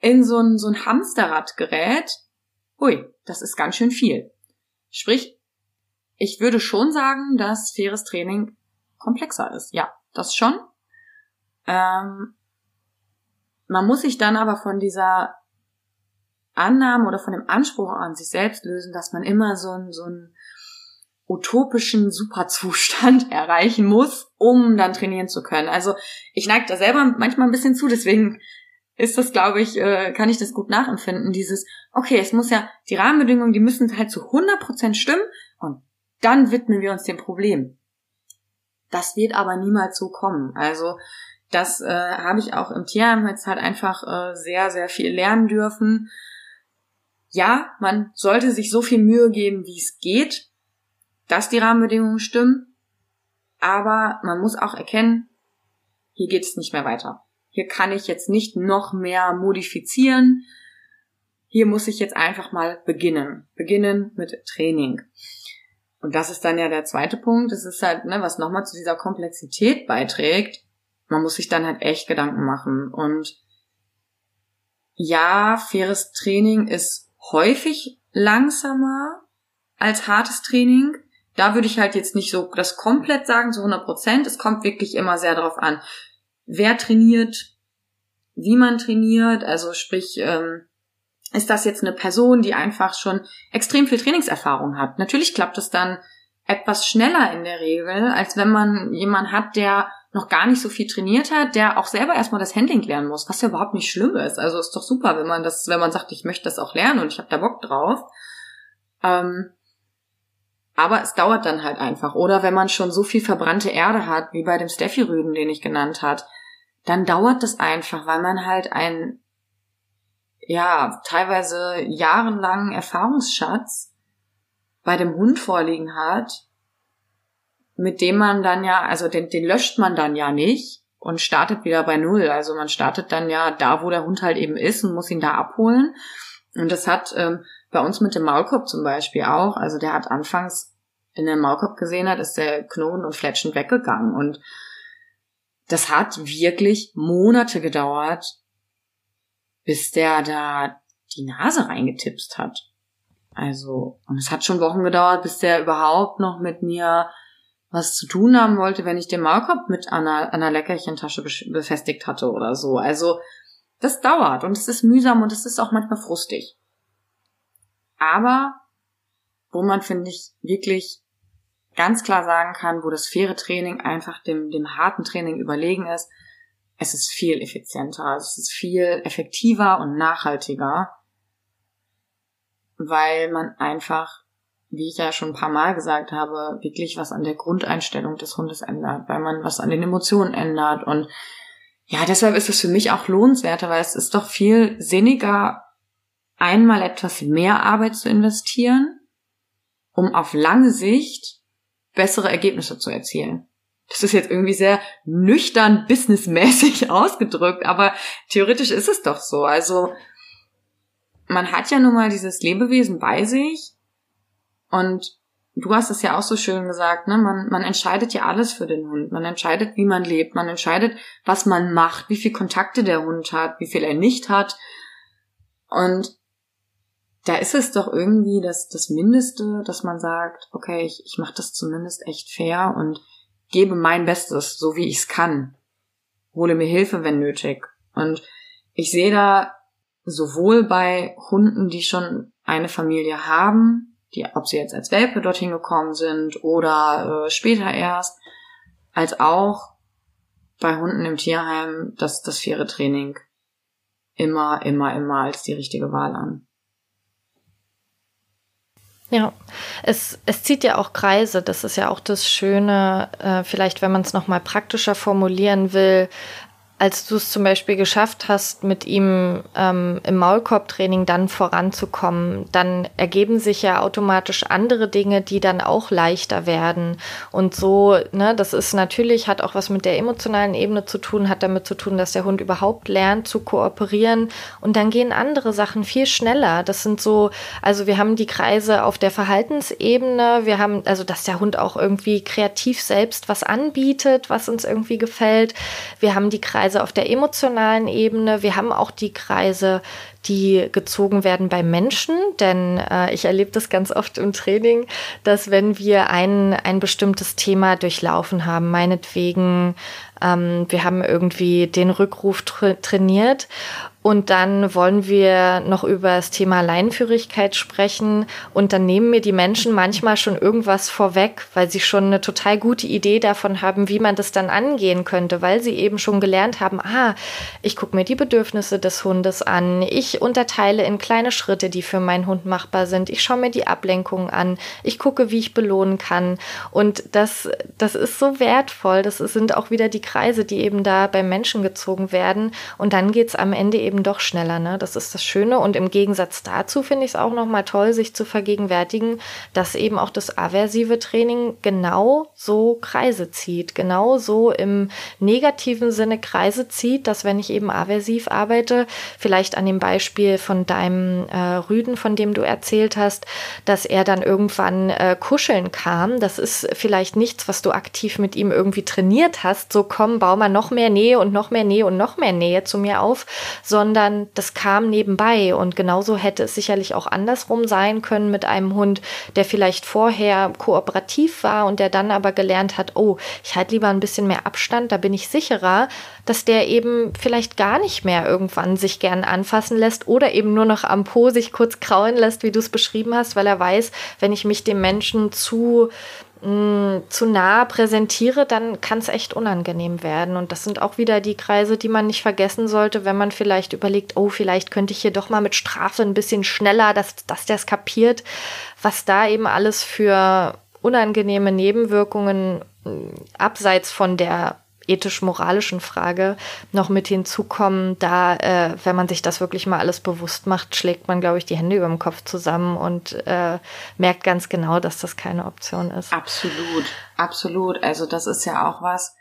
Speaker 2: in so ein, so ein Hamsterrad gerät, ui, das ist ganz schön viel. Sprich, ich würde schon sagen, dass faires Training komplexer ist. Ja, das schon. Ähm, man muss sich dann aber von dieser Annahme oder von dem Anspruch an sich selbst lösen, dass man immer so einen, so einen utopischen Superzustand erreichen muss, um dann trainieren zu können. Also ich neige da selber manchmal ein bisschen zu, deswegen ist das, glaube ich, äh, kann ich das gut nachempfinden. Dieses, okay, es muss ja, die Rahmenbedingungen, die müssen halt zu 100% stimmen und dann widmen wir uns dem Problem. Das wird aber niemals so kommen. Also das äh, habe ich auch im Tierheim jetzt halt einfach äh, sehr, sehr viel lernen dürfen. Ja, man sollte sich so viel Mühe geben, wie es geht, dass die Rahmenbedingungen stimmen. Aber man muss auch erkennen, hier geht es nicht mehr weiter. Hier kann ich jetzt nicht noch mehr modifizieren. Hier muss ich jetzt einfach mal beginnen. Beginnen mit Training. Und das ist dann ja der zweite Punkt. Das ist halt, ne, was nochmal zu dieser Komplexität beiträgt. Man muss sich dann halt echt Gedanken machen. Und ja, faires Training ist häufig langsamer als hartes Training. Da würde ich halt jetzt nicht so das komplett sagen, zu 100 Prozent. Es kommt wirklich immer sehr darauf an, wer trainiert, wie man trainiert, also sprich, ähm, ist das jetzt eine Person, die einfach schon extrem viel Trainingserfahrung hat. Natürlich klappt es dann etwas schneller in der Regel, als wenn man jemanden hat, der noch gar nicht so viel trainiert hat, der auch selber erstmal das Handling lernen muss, was ja überhaupt nicht schlimm ist. Also ist doch super, wenn man das, wenn man sagt, ich möchte das auch lernen und ich habe da Bock drauf. Ähm, aber es dauert dann halt einfach. Oder wenn man schon so viel verbrannte Erde hat, wie bei dem Steffi-Rüden, den ich genannt hat, dann dauert das einfach, weil man halt ein, ja, teilweise jahrelangen Erfahrungsschatz bei dem Hund vorliegen hat, mit dem man dann ja, also den, den löscht man dann ja nicht und startet wieder bei Null. Also man startet dann ja da, wo der Hund halt eben ist und muss ihn da abholen. Und das hat ähm, bei uns mit dem Maulkorb zum Beispiel auch, also der hat anfangs in den Maulkorb gesehen hat, ist der knurrend und fletschend weggegangen. Und das hat wirklich Monate gedauert, bis der da die Nase reingetipst hat. Also, und es hat schon Wochen gedauert, bis der überhaupt noch mit mir was zu tun haben wollte, wenn ich den Maulkorb mit einer, einer Leckerchentasche befestigt hatte oder so. Also, das dauert und es ist mühsam und es ist auch manchmal frustig. Aber, wo man, finde ich, wirklich ganz klar sagen kann, wo das faire Training einfach dem, dem harten Training überlegen ist, es ist viel effizienter, es ist viel effektiver und nachhaltiger, weil man einfach, wie ich ja schon ein paar Mal gesagt habe, wirklich was an der Grundeinstellung des Hundes ändert, weil man was an den Emotionen ändert. Und ja, deshalb ist es für mich auch lohnenswerter, weil es ist doch viel sinniger, einmal etwas mehr Arbeit zu investieren, um auf lange Sicht bessere Ergebnisse zu erzielen. Das ist jetzt irgendwie sehr nüchtern businessmäßig ausgedrückt, aber theoretisch ist es doch so. Also man hat ja nun mal dieses Lebewesen bei sich und du hast es ja auch so schön gesagt, ne? Man, man entscheidet ja alles für den Hund. Man entscheidet, wie man lebt. Man entscheidet, was man macht, wie viel Kontakte der Hund hat, wie viel er nicht hat. Und da ist es doch irgendwie das, das Mindeste, dass man sagt, okay, ich, ich mache das zumindest echt fair und gebe mein Bestes, so wie ich es kann. Hole mir Hilfe, wenn nötig. Und ich sehe da sowohl bei Hunden, die schon eine Familie haben, die, ob sie jetzt als Welpe dorthin gekommen sind oder äh, später erst, als auch bei Hunden im Tierheim das, das faire Training immer, immer, immer als die richtige Wahl an.
Speaker 1: Ja, es, es zieht ja auch Kreise. Das ist ja auch das Schöne, äh, vielleicht wenn man es nochmal praktischer formulieren will, als du es zum Beispiel geschafft hast, mit ihm ähm, im Maulkorbtraining dann voranzukommen, dann ergeben sich ja automatisch andere Dinge, die dann auch leichter werden. Und so, ne, das ist natürlich, hat auch was mit der emotionalen Ebene zu tun, hat damit zu tun, dass der Hund überhaupt lernt zu kooperieren. Und dann gehen andere Sachen viel schneller. Das sind so, also wir haben die Kreise auf der Verhaltensebene, wir haben, also dass der Hund auch irgendwie kreativ selbst was anbietet, was uns irgendwie gefällt. Wir haben die Kreise Kreise auf der emotionalen Ebene. Wir haben auch die Kreise, die gezogen werden bei Menschen, denn äh, ich erlebe das ganz oft im Training, dass wenn wir ein, ein bestimmtes Thema durchlaufen haben, meinetwegen, ähm, wir haben irgendwie den Rückruf tra trainiert und dann wollen wir noch über das Thema Leinenführigkeit sprechen. Und dann nehmen mir die Menschen manchmal schon irgendwas vorweg, weil sie schon eine total gute Idee davon haben, wie man das dann angehen könnte, weil sie eben schon gelernt haben, ah, ich gucke mir die Bedürfnisse des Hundes an. Ich unterteile in kleine Schritte, die für meinen Hund machbar sind. Ich schaue mir die Ablenkungen an. Ich gucke, wie ich belohnen kann. Und das, das ist so wertvoll. Das sind auch wieder die Kreise, die eben da beim Menschen gezogen werden. Und dann geht's am Ende eben eben doch schneller. Ne? Das ist das Schöne. Und im Gegensatz dazu finde ich es auch nochmal toll, sich zu vergegenwärtigen, dass eben auch das aversive Training genau so Kreise zieht. Genau so im negativen Sinne Kreise zieht, dass wenn ich eben aversiv arbeite, vielleicht an dem Beispiel von deinem äh, Rüden, von dem du erzählt hast, dass er dann irgendwann äh, kuscheln kam. Das ist vielleicht nichts, was du aktiv mit ihm irgendwie trainiert hast. So komm, bau mal noch mehr Nähe und noch mehr Nähe und noch mehr Nähe zu mir auf, sondern das kam nebenbei. Und genauso hätte es sicherlich auch andersrum sein können mit einem Hund, der vielleicht vorher kooperativ war und der dann aber gelernt hat, oh, ich halte lieber ein bisschen mehr Abstand, da bin ich sicherer, dass der eben vielleicht gar nicht mehr irgendwann sich gern anfassen lässt oder eben nur noch am Po sich kurz kraulen lässt, wie du es beschrieben hast, weil er weiß, wenn ich mich dem Menschen zu mh, zu nah präsentiere, dann kann es echt unangenehm werden. Und das sind auch wieder die Kreise, die man nicht vergessen sollte, wenn man vielleicht überlegt, oh, vielleicht könnte ich hier doch mal mit Strafe ein bisschen schneller, dass, dass der es kapiert, was da eben alles für unangenehme Nebenwirkungen abseits von der ethisch-moralischen Frage noch mit hinzukommen, da, äh, wenn man sich das wirklich mal alles bewusst macht, schlägt man, glaube ich, die Hände über dem Kopf zusammen und äh, merkt ganz genau, dass das keine Option ist.
Speaker 2: Absolut, absolut. Also das ist ja auch was.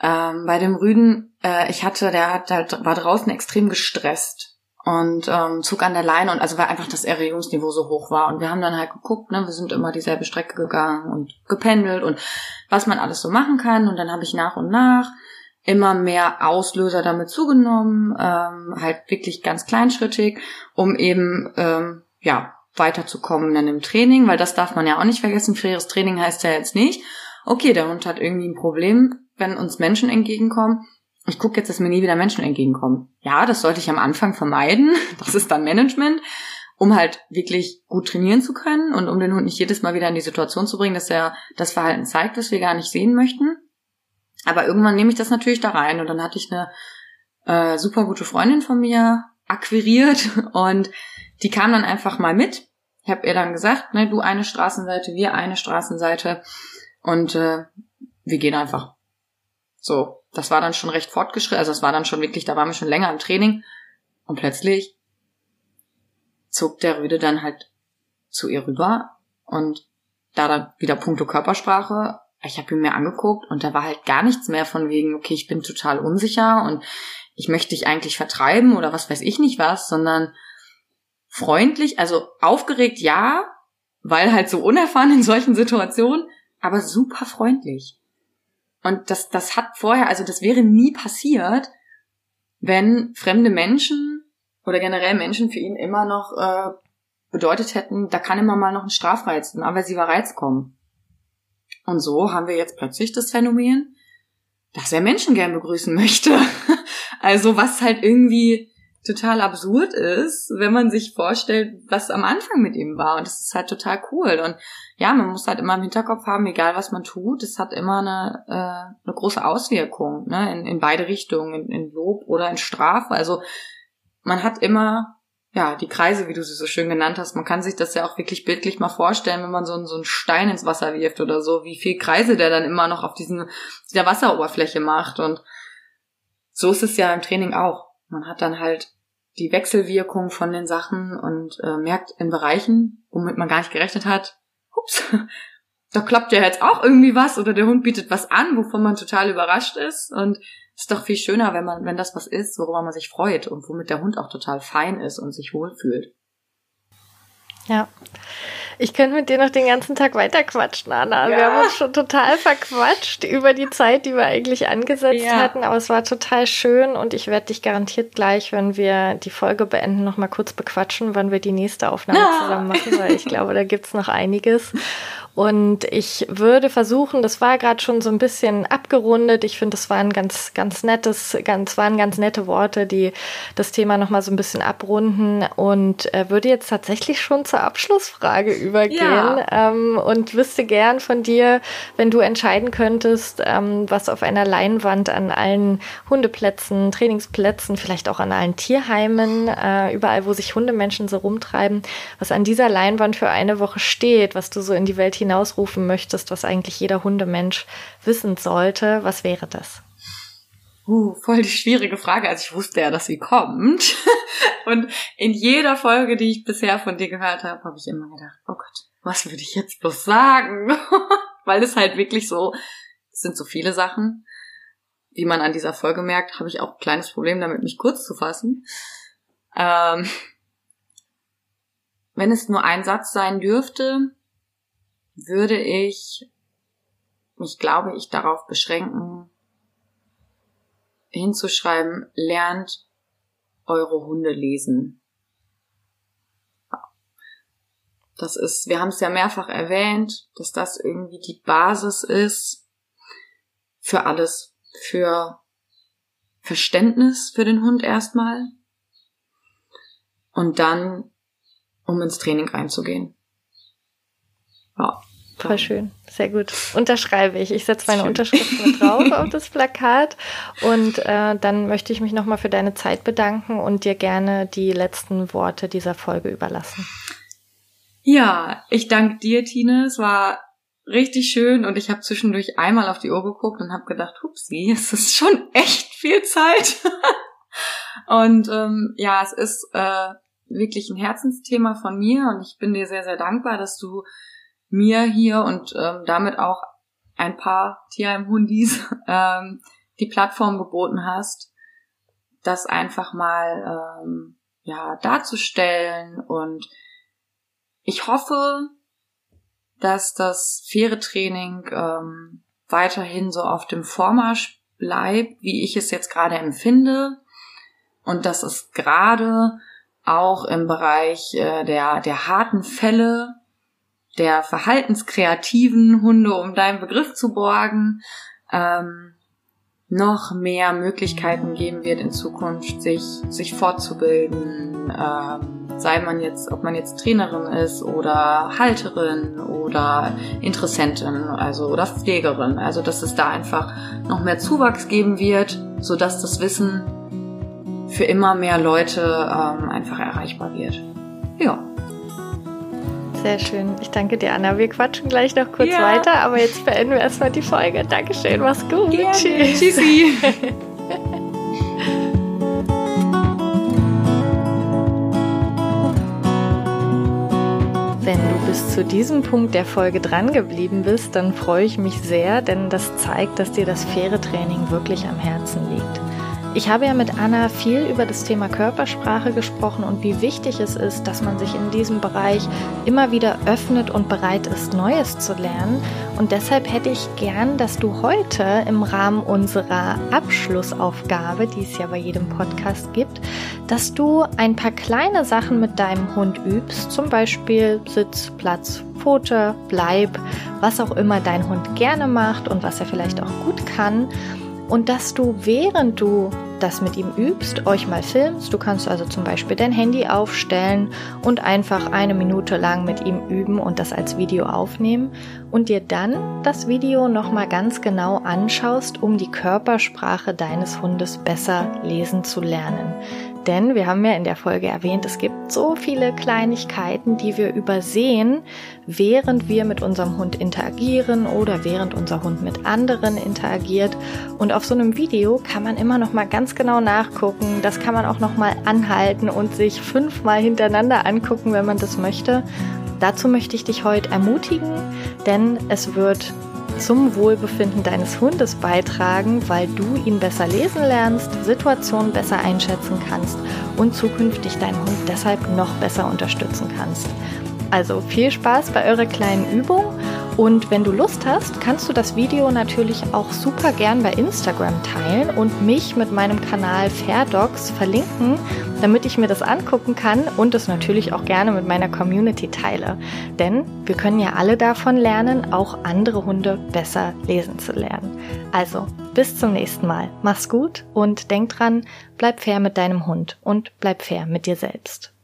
Speaker 2: Ähm, bei dem Rüden, äh, ich hatte, der hat halt, war draußen extrem gestresst. Und ähm, Zug an der Leine und also weil einfach das Erregungsniveau so hoch war und wir haben dann halt geguckt, ne, wir sind immer dieselbe Strecke gegangen und gependelt und was man alles so machen kann und dann habe ich nach und nach immer mehr Auslöser damit zugenommen, ähm, halt wirklich ganz kleinschrittig, um eben ähm, ja weiterzukommen dann im Training, weil das darf man ja auch nicht vergessen. Faires Training heißt ja jetzt nicht, okay, der Hund hat irgendwie ein Problem, wenn uns Menschen entgegenkommen ich gucke jetzt, dass mir nie wieder Menschen entgegenkommen. Ja, das sollte ich am Anfang vermeiden. Das ist dann Management, um halt wirklich gut trainieren zu können und um den Hund nicht jedes Mal wieder in die Situation zu bringen, dass er das Verhalten zeigt, das wir gar nicht sehen möchten. Aber irgendwann nehme ich das natürlich da rein und dann hatte ich eine äh, super gute Freundin von mir akquiriert und die kam dann einfach mal mit. Ich habe ihr dann gesagt, ne, du eine Straßenseite, wir eine Straßenseite und äh, wir gehen einfach. So, das war dann schon recht fortgeschritten, also es war dann schon wirklich, da waren wir schon länger im Training und plötzlich zog der Rüde dann halt zu ihr rüber und da dann wieder puncto Körpersprache, ich habe ihn mir angeguckt und da war halt gar nichts mehr von wegen, okay, ich bin total unsicher und ich möchte dich eigentlich vertreiben oder was weiß ich nicht was, sondern freundlich, also aufgeregt ja, weil halt so unerfahren in solchen Situationen, aber super freundlich. Und das, das hat vorher, also das wäre nie passiert, wenn fremde Menschen oder generell Menschen für ihn immer noch äh, bedeutet hätten, da kann immer mal noch ein Strafreiz, ein aversiver Reiz kommen. Und so haben wir jetzt plötzlich das Phänomen, dass er Menschen gern begrüßen möchte. also was halt irgendwie total absurd ist, wenn man sich vorstellt, was am Anfang mit ihm war. Und das ist halt total cool. Und ja, man muss halt immer im Hinterkopf haben, egal was man tut, es hat immer eine, äh, eine große Auswirkung, ne, in, in beide Richtungen, in, in Lob oder in Strafe. Also man hat immer ja, die Kreise, wie du sie so schön genannt hast, man kann sich das ja auch wirklich bildlich mal vorstellen, wenn man so, so einen Stein ins Wasser wirft oder so, wie viel Kreise der dann immer noch auf diesen, dieser Wasseroberfläche macht. Und so ist es ja im Training auch. Man hat dann halt die Wechselwirkung von den Sachen und äh, merkt in Bereichen, womit man gar nicht gerechnet hat, ups, da klappt ja jetzt auch irgendwie was oder der Hund bietet was an, wovon man total überrascht ist und ist doch viel schöner, wenn man, wenn das was ist, worüber man sich freut und womit der Hund auch total fein ist und sich wohlfühlt.
Speaker 1: Ja. Ich könnte mit dir noch den ganzen Tag weiter quatschen, Anna. Ja. Wir haben uns schon total verquatscht über die Zeit, die wir eigentlich angesetzt ja. hatten, aber es war total schön und ich werde dich garantiert gleich, wenn wir die Folge beenden, noch mal kurz bequatschen, wann wir die nächste Aufnahme ja. zusammen machen, weil ich glaube, da gibt's noch einiges. Und ich würde versuchen, das war gerade schon so ein bisschen abgerundet. Ich finde, das waren ganz, ganz nettes, ganz, waren ganz nette Worte, die das Thema nochmal so ein bisschen abrunden und äh, würde jetzt tatsächlich schon zur Abschlussfrage übergehen ja. ähm, und wüsste gern von dir, wenn du entscheiden könntest, ähm, was auf einer Leinwand an allen Hundeplätzen, Trainingsplätzen, vielleicht auch an allen Tierheimen, äh, überall, wo sich Hundemenschen so rumtreiben, was an dieser Leinwand für eine Woche steht, was du so in die Welt hinein hinausrufen möchtest, was eigentlich jeder Hundemensch wissen sollte, was wäre das?
Speaker 2: Uh, voll die schwierige Frage. Also ich wusste ja, dass sie kommt. Und in jeder Folge, die ich bisher von dir gehört habe, habe ich immer gedacht, oh Gott, was würde ich jetzt bloß sagen? Weil es halt wirklich so, es sind so viele Sachen. Wie man an dieser Folge merkt, habe ich auch ein kleines Problem damit, mich kurz zu fassen. Ähm, wenn es nur ein Satz sein dürfte, würde ich mich, glaube ich, darauf beschränken, hinzuschreiben, lernt eure Hunde lesen. Das ist, wir haben es ja mehrfach erwähnt, dass das irgendwie die Basis ist für alles, für Verständnis für den Hund erstmal und dann, um ins Training reinzugehen.
Speaker 1: Ja. Voll schön, sehr gut. Unterschreibe ich. Ich setze meine schön. Unterschrift mit drauf auf das Plakat. Und äh, dann möchte ich mich nochmal für deine Zeit bedanken und dir gerne die letzten Worte dieser Folge überlassen.
Speaker 2: Ja, ich danke dir, Tine. Es war richtig schön und ich habe zwischendurch einmal auf die Uhr geguckt und habe gedacht, hupsi, es ist schon echt viel Zeit. und ähm, ja, es ist äh, wirklich ein Herzensthema von mir und ich bin dir sehr, sehr dankbar, dass du mir hier und ähm, damit auch ein paar Tierheim-Hundis ähm, die Plattform geboten hast, das einfach mal ähm, ja, darzustellen. Und ich hoffe, dass das faire Training ähm, weiterhin so auf dem Vormarsch bleibt, wie ich es jetzt gerade empfinde. Und dass es gerade auch im Bereich äh, der, der harten Fälle, der verhaltenskreativen Hunde, um deinen Begriff zu borgen, ähm, noch mehr Möglichkeiten geben wird in Zukunft, sich, sich fortzubilden, ähm, sei man jetzt, ob man jetzt Trainerin ist oder Halterin oder Interessentin, also oder Pflegerin, also dass es da einfach noch mehr Zuwachs geben wird, so dass das Wissen für immer mehr Leute ähm, einfach erreichbar wird. Ja.
Speaker 1: Sehr schön. Ich danke dir, Anna. Wir quatschen gleich noch kurz ja. weiter, aber jetzt beenden wir erstmal die Folge. Dankeschön, mach's gut.
Speaker 2: Gerne. Tschüss. Tschüssi.
Speaker 1: Wenn du bis zu diesem Punkt der Folge dran geblieben bist, dann freue ich mich sehr, denn das zeigt, dass dir das faire Training wirklich am Herzen liegt. Ich habe ja mit Anna viel über das Thema Körpersprache gesprochen und wie wichtig es ist, dass man sich in diesem Bereich immer wieder öffnet und bereit ist, Neues zu lernen. Und deshalb hätte ich gern, dass du heute im Rahmen unserer Abschlussaufgabe, die es ja bei jedem Podcast gibt, dass du ein paar kleine Sachen mit deinem Hund übst, zum Beispiel Sitz, Platz, Pfote, Bleib, was auch immer dein Hund gerne macht und was er vielleicht auch gut kann und dass du, während du das mit ihm übst, euch mal filmst. Du kannst also zum Beispiel dein Handy aufstellen und einfach eine Minute lang mit ihm üben und das als Video aufnehmen und dir dann das Video nochmal ganz genau anschaust, um die Körpersprache deines Hundes besser lesen zu lernen. Denn wir haben ja in der Folge erwähnt, es gibt so viele Kleinigkeiten, die wir übersehen, während wir mit unserem Hund interagieren oder während unser Hund mit anderen interagiert. Und auf so einem Video kann man immer noch mal ganz genau nachgucken. Das kann man auch noch mal anhalten und sich fünfmal hintereinander angucken, wenn man das möchte. Dazu möchte ich dich heute ermutigen, denn es wird zum Wohlbefinden deines Hundes beitragen, weil du ihn besser lesen lernst, Situationen besser einschätzen kannst und zukünftig deinen Hund deshalb noch besser unterstützen kannst. Also viel Spaß bei eurer kleinen Übung und wenn du Lust hast, kannst du das Video natürlich auch super gern bei Instagram teilen und mich mit meinem Kanal Fairdogs verlinken, damit ich mir das angucken kann und es natürlich auch gerne mit meiner Community teile. Denn wir können ja alle davon lernen, auch andere Hunde besser lesen zu lernen. Also, bis zum nächsten Mal. Mach's gut und denk dran, bleib fair mit deinem Hund und bleib fair mit dir selbst.